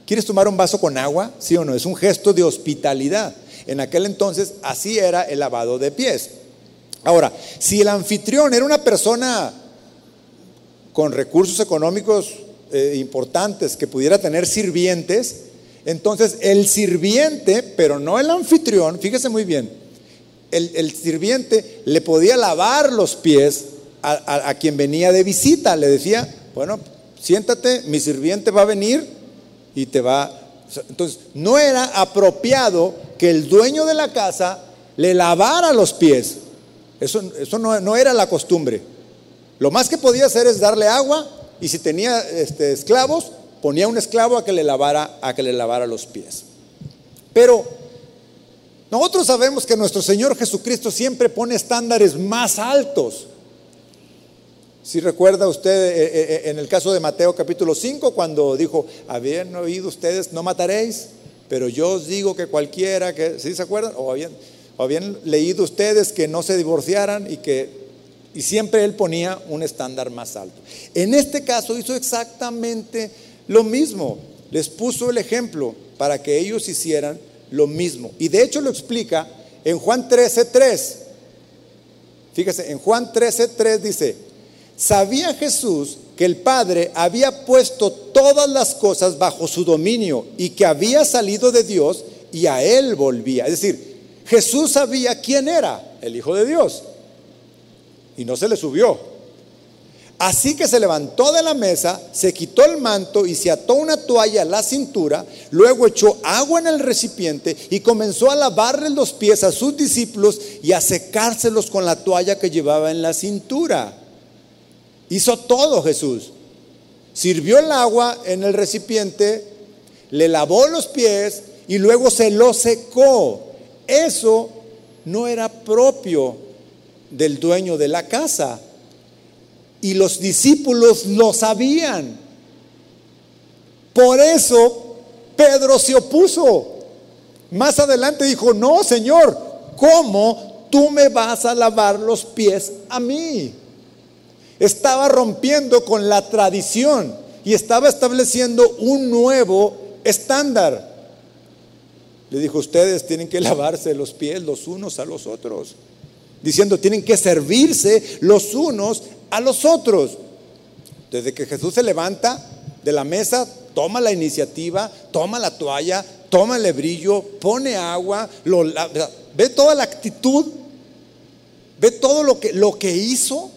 ¿Quieres tomar un vaso con agua? ¿Sí o no? Es un gesto de hospitalidad. En aquel entonces así era el lavado de pies. Ahora, si el anfitrión era una persona con recursos económicos eh, importantes que pudiera tener sirvientes, entonces el sirviente, pero no el anfitrión, fíjese muy bien, el, sirviente le podía lavar los pies a, quien venía de visita. Le decía, bueno, siéntate, mi sirviente va a venir y te va... Entonces, no era apropiado que el dueño de la casa le lavara los pies. Eso, eso no, no, era la costumbre. Lo más que podía hacer es darle agua y si tenía este, esclavos, ponía un esclavo a que le lavara, a que le lavara los pies. Pero nosotros sabemos que nuestro Señor Jesucristo siempre pone estándares más altos. Si recuerda usted eh, eh, eh, en el caso de Mateo capítulo 5, cuando dijo, habían oído ustedes, no mataréis, pero yo os digo que cualquiera que, ¿sí se acuerdan? O habían, o habían leído ustedes que no se divorciaran y que y siempre él ponía un estándar más alto. En este caso hizo exactamente lo mismo, les puso el ejemplo para que ellos hicieran lo mismo. Y de hecho lo explica en Juan 13:3. Fíjese, en Juan 13:3 dice, sabía Jesús que el Padre había puesto todas las cosas bajo su dominio y que había salido de Dios y a él volvía. Es decir, Jesús sabía quién era el Hijo de Dios y no se le subió. Así que se levantó de la mesa, se quitó el manto y se ató una toalla a la cintura, luego echó agua en el recipiente y comenzó a lavarle los pies a sus discípulos y a secárselos con la toalla que llevaba en la cintura. Hizo todo Jesús. Sirvió el agua en el recipiente, le lavó los pies y luego se lo secó. Eso no era propio del dueño de la casa y los discípulos lo sabían. Por eso Pedro se opuso. Más adelante dijo, no, Señor, ¿cómo tú me vas a lavar los pies a mí? Estaba rompiendo con la tradición y estaba estableciendo un nuevo estándar. Le dijo, ustedes tienen que lavarse los pies los unos a los otros. Diciendo, tienen que servirse los unos a los otros. Desde que Jesús se levanta de la mesa, toma la iniciativa, toma la toalla, toma el brillo, pone agua, ve toda la actitud, ve todo lo que hizo.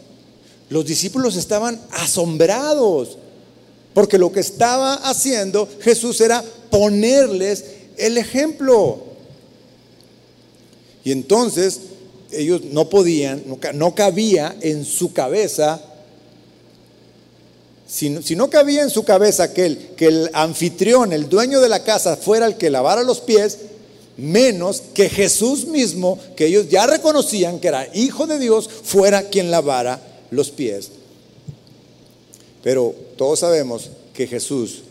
Los discípulos estaban asombrados, porque lo que estaba haciendo Jesús era ponerles el ejemplo. Y entonces ellos no podían, no, cabía en su cabeza, si, no cabía en su cabeza que el, que el anfitrión, el dueño de la casa, fuera el que lavara los pies, menos que Jesús mismo, que ellos ya reconocían que era hijo de Dios, fuera quien lavara los pies. Pero todos sabemos que Jesús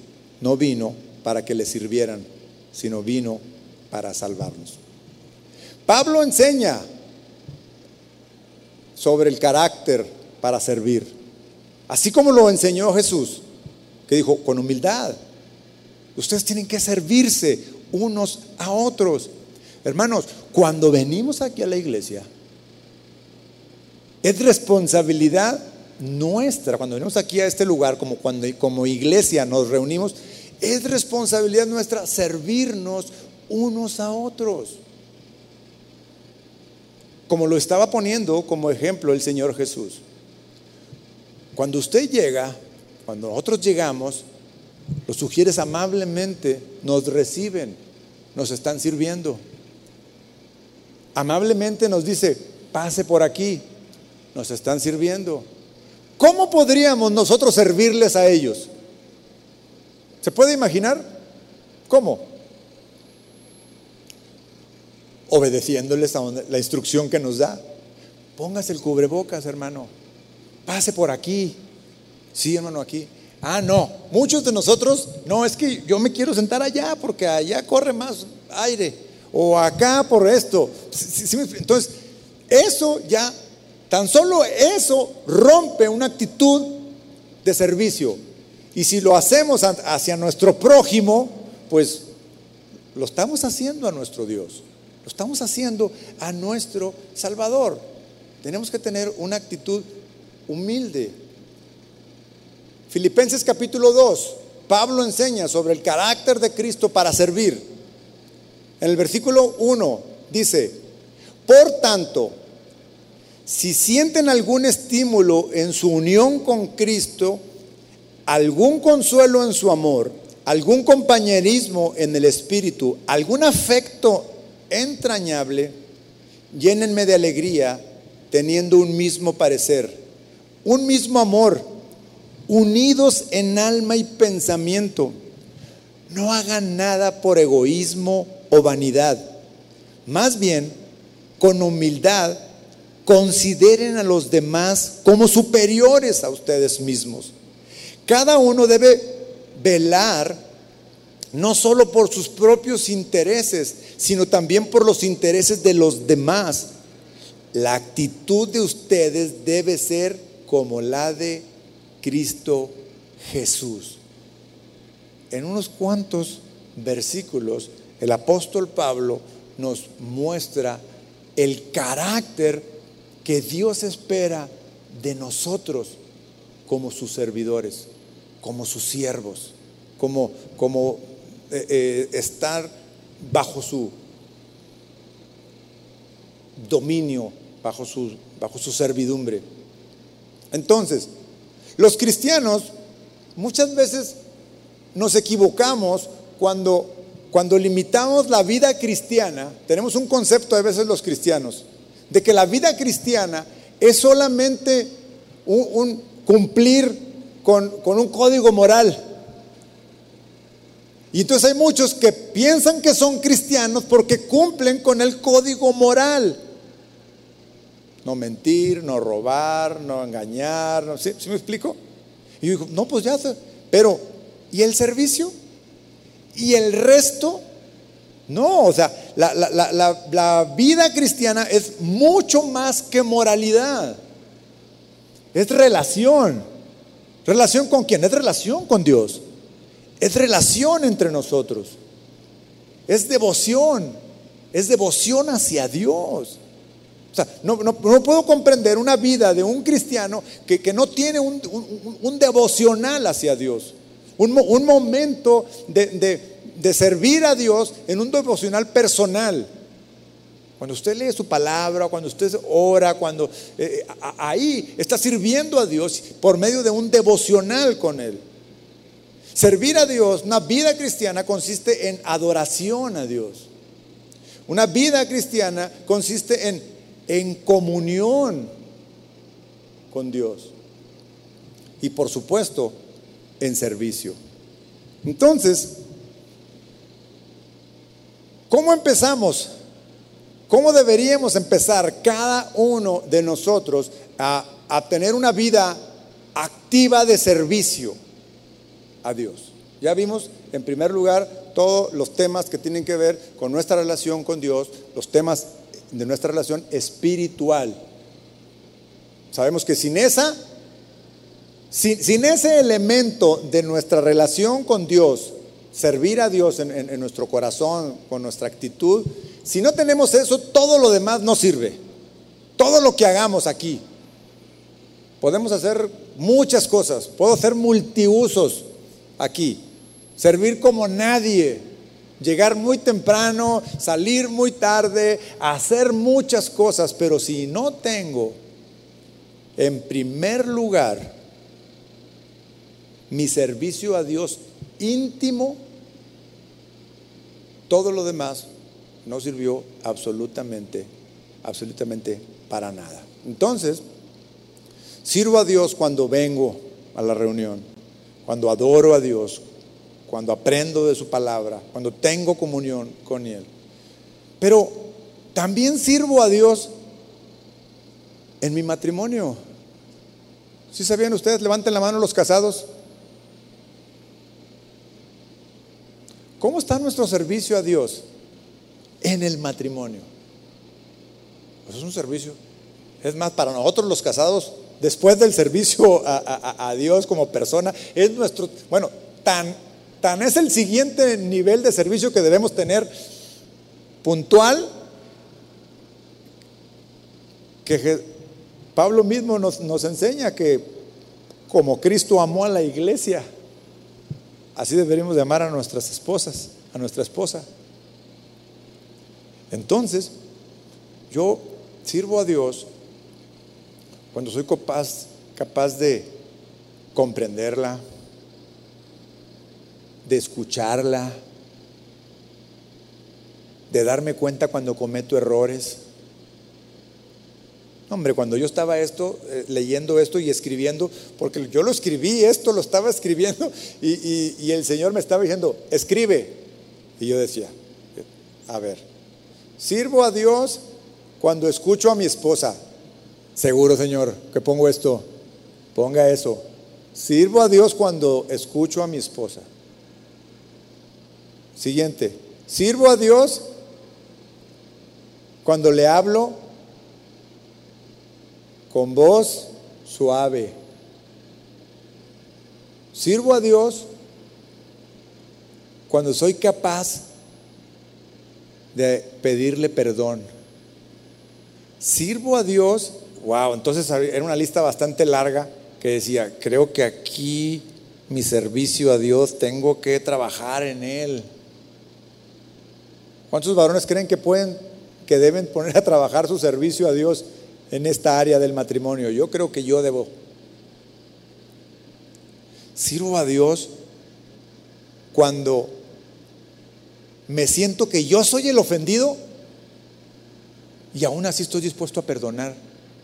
no vino para que le sirvieran, sino vino para salvarnos. Pablo enseña sobre el carácter para servir. Así como lo enseñó Jesús, que dijo, con humildad, ustedes tienen que servirse unos a otros. Hermanos, cuando venimos aquí a la iglesia, es responsabilidad nuestra, cuando venimos aquí a este lugar, como cuando como iglesia nos reunimos, es responsabilidad nuestra servirnos unos a otros como lo estaba poniendo como ejemplo el Señor Jesús. Cuando usted llega, cuando nosotros llegamos, los sugieres amablemente, nos reciben, nos están sirviendo. Amablemente nos dice, pase por aquí, nos están sirviendo. ¿Cómo podríamos nosotros servirles a ellos? ¿Se puede imaginar? ¿Cómo? obedeciéndoles a la instrucción que nos da. Póngase el cubrebocas, hermano. Pase por aquí. Sí, hermano, aquí. Ah, no. Muchos de nosotros, no, es que yo me quiero sentar allá porque allá corre más aire. O acá por esto. Entonces, eso ya, tan solo eso rompe una actitud de servicio. Y si lo hacemos hacia nuestro prójimo, pues lo estamos haciendo a nuestro Dios estamos haciendo a nuestro Salvador. Tenemos que tener una actitud humilde. Filipenses capítulo 2, Pablo enseña sobre el carácter de Cristo para servir. En el versículo 1 dice, por tanto, si sienten algún estímulo en su unión con Cristo, algún consuelo en su amor, algún compañerismo en el Espíritu, algún afecto entrañable, llénenme de alegría teniendo un mismo parecer, un mismo amor, unidos en alma y pensamiento. No hagan nada por egoísmo o vanidad. Más bien, con humildad, consideren a los demás como superiores a ustedes mismos. Cada uno debe velar no solo por sus propios intereses, sino también por los intereses de los demás. La actitud de ustedes debe ser como la de Cristo Jesús. En unos cuantos versículos, el apóstol Pablo nos muestra el carácter que Dios espera de nosotros como sus servidores, como sus siervos, como, como eh, eh, estar bajo su dominio, bajo su, bajo su servidumbre. Entonces, los cristianos muchas veces nos equivocamos cuando, cuando limitamos la vida cristiana. Tenemos un concepto a veces los cristianos de que la vida cristiana es solamente un, cumplir con, con un código moral. Y entonces hay muchos que piensan que son cristianos porque cumplen con el código moral. No mentir, no robar, no engañar, no, ¿sí, me explico? Y yo digo, no, pues ya, pero ¿y el servicio? ¿Y el resto? No, o sea, la, la vida cristiana es mucho más que moralidad. Es relación. ¿Relación con quién? Es relación con Dios. Es relación entre nosotros. Es devoción. Es devoción hacia Dios. O sea, no, puedo comprender una vida de un cristiano que, no tiene un, devocional hacia Dios. Un, momento de, servir a Dios en un devocional personal. Cuando usted lee su palabra, cuando usted ora, cuando eh, ahí está sirviendo a Dios por medio de un devocional con Él. Servir a Dios, una vida cristiana consiste en adoración a Dios. Una vida cristiana consiste en, en comunión con Dios. Y por supuesto, en servicio. Entonces, ¿cómo empezamos? ¿Cómo deberíamos empezar cada uno de nosotros a, a tener una vida activa de servicio? a Dios. Ya vimos, en primer lugar, todos los temas que tienen que ver con nuestra relación con Dios, los temas de nuestra relación espiritual. Sabemos que sin esa, sin, ese elemento de nuestra relación con Dios, servir a Dios en, nuestro corazón, con nuestra actitud, si no tenemos eso, todo lo demás no sirve. Todo lo que hagamos aquí. Podemos hacer muchas cosas, puedo hacer multiusos aquí. Servir como nadie. Llegar muy temprano, salir muy tarde, hacer muchas cosas, pero si no tengo en primer lugar mi servicio a Dios íntimo, todo lo demás no sirvió absolutamente, absolutamente para nada. Entonces, sirvo a Dios cuando vengo a la reunión cuando adoro a Dios, cuando aprendo de su palabra, cuando tengo comunión con Él. Pero también sirvo a Dios en mi matrimonio. ¿Sí sabían ustedes? Levanten la mano los casados. ¿Cómo está nuestro servicio a Dios en el matrimonio? Pues es un servicio. Es más, para nosotros los casados después del servicio a, Dios como persona, es nuestro, bueno, tan, tan es el siguiente nivel de servicio que debemos tener puntual, que Pablo mismo nos, nos enseña que como Cristo amó a la iglesia, así deberíamos de amar a nuestras esposas, a nuestra esposa. Entonces, yo sirvo a Dios cuando soy capaz, capaz de comprenderla, de escucharla, de darme cuenta cuando cometo errores. Hombre, cuando yo estaba esto, eh, leyendo esto y escribiendo, porque yo lo escribí, esto lo estaba escribiendo, y, y el Señor me estaba diciendo, escribe. Y yo decía, a ver, sirvo a Dios cuando escucho a mi esposa, Seguro, Señor, que pongo esto. Ponga eso. Sirvo a Dios cuando escucho a mi esposa. Siguiente. Sirvo a Dios cuando le hablo con voz suave. Sirvo a Dios cuando soy capaz de pedirle perdón. Sirvo a Dios Wow, entonces era una lista bastante larga que decía, creo que aquí mi servicio a Dios tengo que trabajar en él. ¿Cuántos varones creen que pueden, que deben poner a trabajar su servicio a Dios en esta área del matrimonio? Yo creo que yo debo. Sirvo a Dios cuando me siento que yo soy el ofendido y aún así estoy dispuesto a perdonar,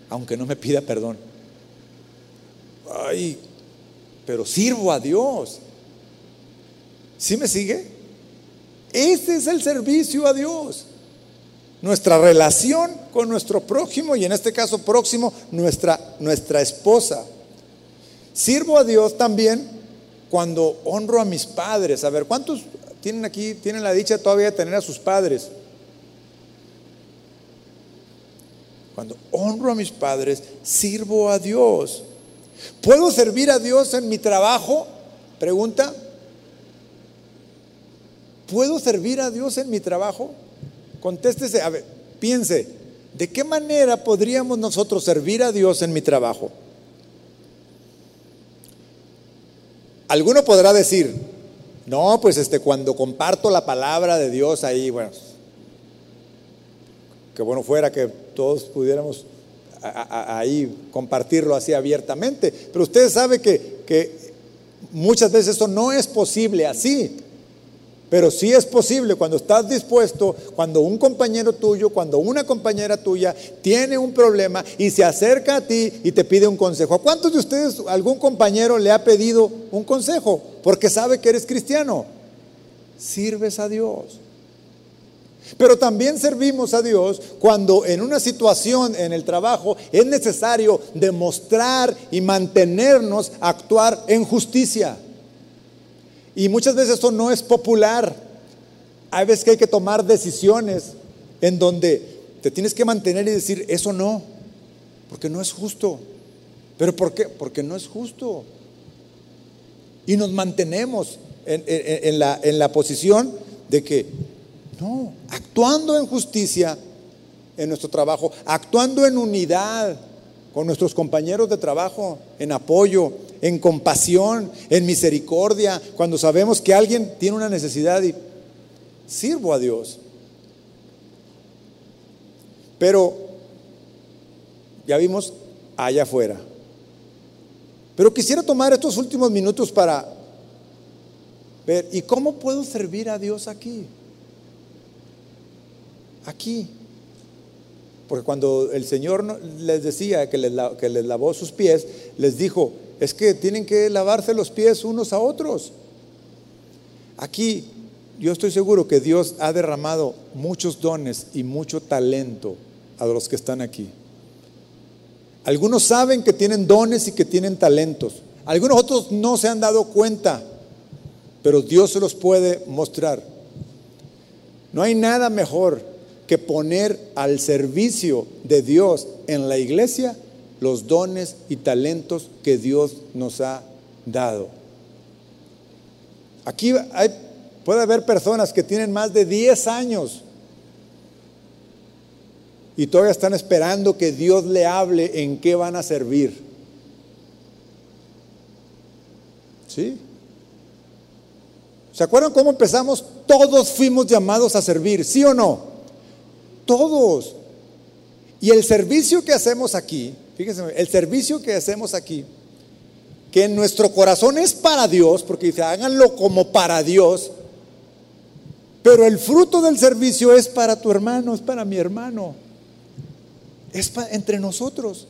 aunque no me pida perdón. Ay, pero sirvo a Dios. ¿Sí me sigue? Ese es el servicio a Dios. Nuestra relación con nuestro prójimo y en este caso próximo, nuestra, nuestra esposa. Sirvo a Dios también cuando honro a mis padres. A ver, ¿cuántos tienen aquí, tienen la dicha todavía de tener a sus padres? Cuando honro a mis padres, sirvo a Dios. ¿Puedo servir a Dios en mi trabajo? Pregunta. ¿Puedo servir a Dios en mi trabajo? Contéstese, a ver, piense, ¿de qué manera podríamos nosotros servir a Dios en mi trabajo? Alguno podrá decir, no, pues este, cuando comparto la palabra de Dios ahí, bueno, que bueno fuera que todos pudiéramos ahí compartirlo así abiertamente. Pero usted sabe que, que muchas veces eso no es posible así. Pero sí es posible cuando estás dispuesto, cuando un compañero tuyo, cuando una compañera tuya tiene un problema y se acerca a ti y te pide un consejo. ¿A cuántos de ustedes algún compañero le ha pedido un consejo? Porque sabe que eres cristiano. Sirves a Dios. Pero también servimos a Dios cuando en una situación en el trabajo es necesario demostrar y mantenernos actuar en justicia. Y muchas veces eso no es popular. Hay veces que hay que tomar decisiones en donde te tienes que mantener y decir, eso no, porque no es justo. ¿Pero por qué? Porque no es justo. Y nos mantenemos en, la, en la posición de que no, actuando en justicia en nuestro trabajo, actuando en unidad con nuestros compañeros de trabajo, en apoyo, en compasión, en misericordia, cuando sabemos que alguien tiene una necesidad y sirvo a Dios. Pero ya vimos allá afuera. Pero quisiera tomar estos últimos minutos para ver, ¿y cómo puedo servir a Dios aquí? aquí. Porque cuando el Señor les decía que les, lavó sus pies, les dijo, es que tienen que lavarse los pies unos a otros. Aquí yo estoy seguro que Dios ha derramado muchos dones y mucho talento a los que están aquí. Algunos saben que tienen dones y que tienen talentos. Algunos otros no se han dado cuenta, pero Dios se los puede mostrar. No hay nada mejor que poner al servicio de Dios en la iglesia los dones y talentos que Dios nos ha dado. Aquí puede haber personas que tienen más de 10 años y todavía están esperando que Dios le hable en qué van a servir. ¿Sí? ¿Se acuerdan cómo empezamos? Todos fuimos llamados a servir, ¿sí o no? Todos. Y el servicio que hacemos aquí, fíjense, el servicio que hacemos aquí, que en nuestro corazón es para Dios, porque dice, háganlo como para Dios, pero el fruto del servicio es para tu hermano, es para mi hermano, es para, entre nosotros.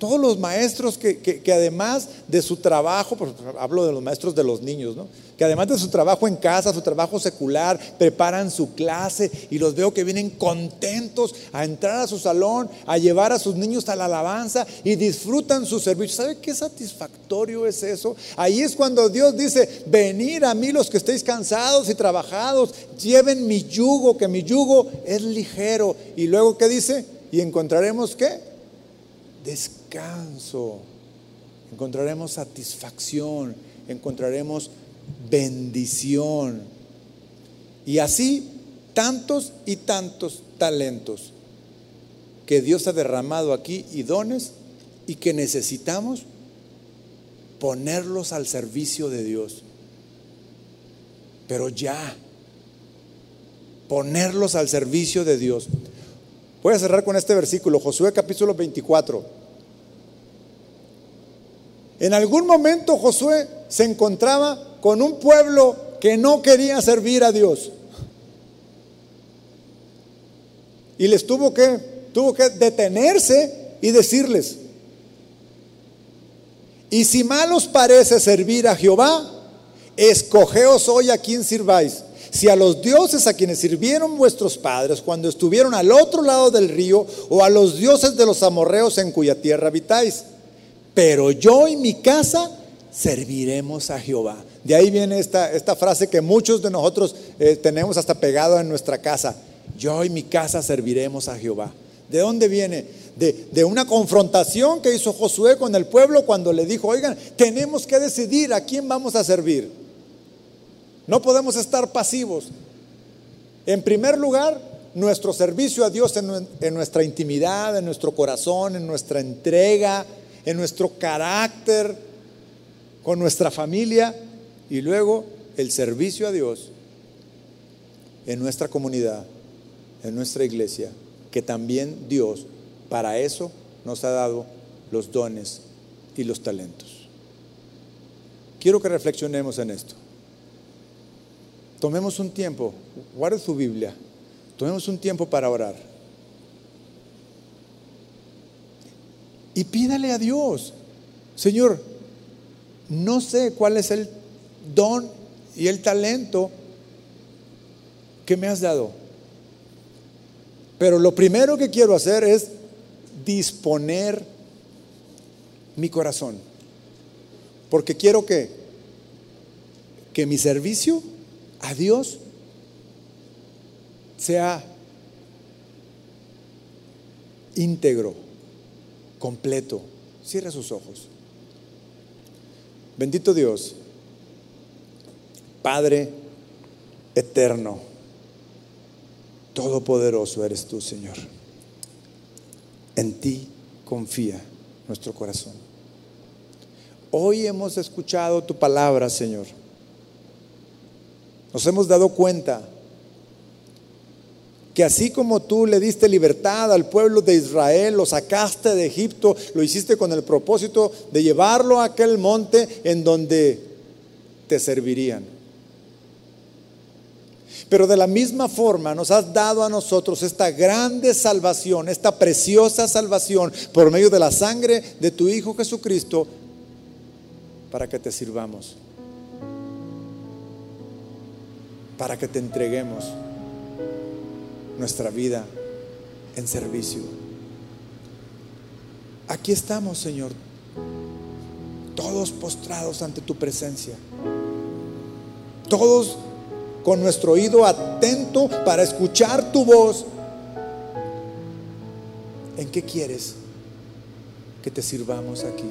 Todos los maestros que, además de su trabajo, hablo de los maestros de los niños, ¿no? que además de su trabajo en casa, su trabajo secular, preparan su clase y los veo que vienen contentos a entrar a su salón, a llevar a sus niños a la alabanza y disfrutan su servicio. ¿Sabe qué satisfactorio es eso? Ahí es cuando Dios dice, venid a mí los que estéis cansados y trabajados, lleven mi yugo, que mi yugo es ligero. Y luego, ¿qué dice? Y encontraremos qué? descanso, encontraremos satisfacción, encontraremos bendición. Y así tantos y tantos talentos que Dios ha derramado aquí y dones y que necesitamos ponerlos al servicio de Dios. Pero ya, ponerlos al servicio de Dios. Voy a cerrar con este versículo, Josué capítulo 24. En algún momento Josué se encontraba con un pueblo que no quería servir a Dios. Y les tuvo que, tuvo que detenerse y decirles, y si mal os parece servir a Jehová, escogeos hoy a quien sirváis. Si a los dioses a quienes sirvieron vuestros padres cuando estuvieron al otro lado del río, o a los dioses de los amorreos en cuya tierra habitáis. Pero yo y mi casa serviremos a Jehová. De ahí viene esta, frase que muchos de nosotros eh, tenemos hasta pegado en nuestra casa. Yo y mi casa serviremos a Jehová. ¿De dónde viene? De, una confrontación que hizo Josué con el pueblo cuando le dijo, oigan, tenemos que decidir a quién vamos a servir. No podemos estar pasivos. En primer lugar, nuestro servicio a Dios en nuestra intimidad, en nuestro corazón, en nuestra entrega, en nuestro carácter, con nuestra familia y luego el servicio a Dios en nuestra comunidad, en nuestra iglesia, que también Dios para eso nos ha dado los dones y los talentos. Quiero que reflexionemos en esto. Tomemos un tiempo, guarde su Biblia, tomemos un tiempo para orar. Y pídale a Dios, Señor, no sé cuál es el don y el talento que me has dado. Pero lo primero que quiero hacer es disponer mi corazón. Porque quiero que, que mi servicio a Dios sea íntegro, completo. Cierra sus ojos. Bendito Dios, Padre eterno, todopoderoso eres tú, Señor. En ti confía nuestro corazón. Hoy hemos escuchado tu palabra, Señor. Nos hemos dado cuenta que así como tú le diste libertad al pueblo de Israel, lo sacaste de Egipto, lo hiciste con el propósito de llevarlo a aquel monte en donde te servirían. Pero de la misma forma nos has dado a nosotros esta grande salvación, esta preciosa salvación por medio de la sangre de tu Hijo Jesucristo, para que te sirvamos, para que te entreguemos nuestra vida en servicio. Aquí estamos, Señor, todos postrados ante tu presencia, todos con nuestro oído atento para escuchar tu voz. ¿En qué quieres que te sirvamos aquí?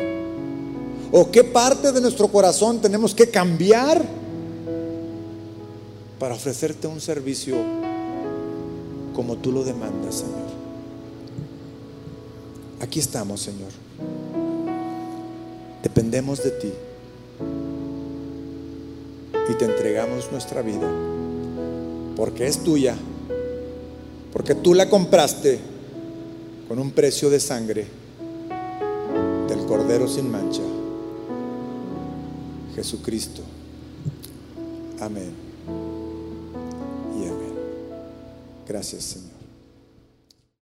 ¿O qué parte de nuestro corazón tenemos que cambiar para ofrecerte un servicio como tú lo demandas, Señor. Aquí estamos, Señor. Dependemos de ti. Y te entregamos nuestra vida. Porque es tuya. Porque tú la compraste con un precio de sangre del Cordero sin mancha. Jesucristo. Amén. Gracias, Señor.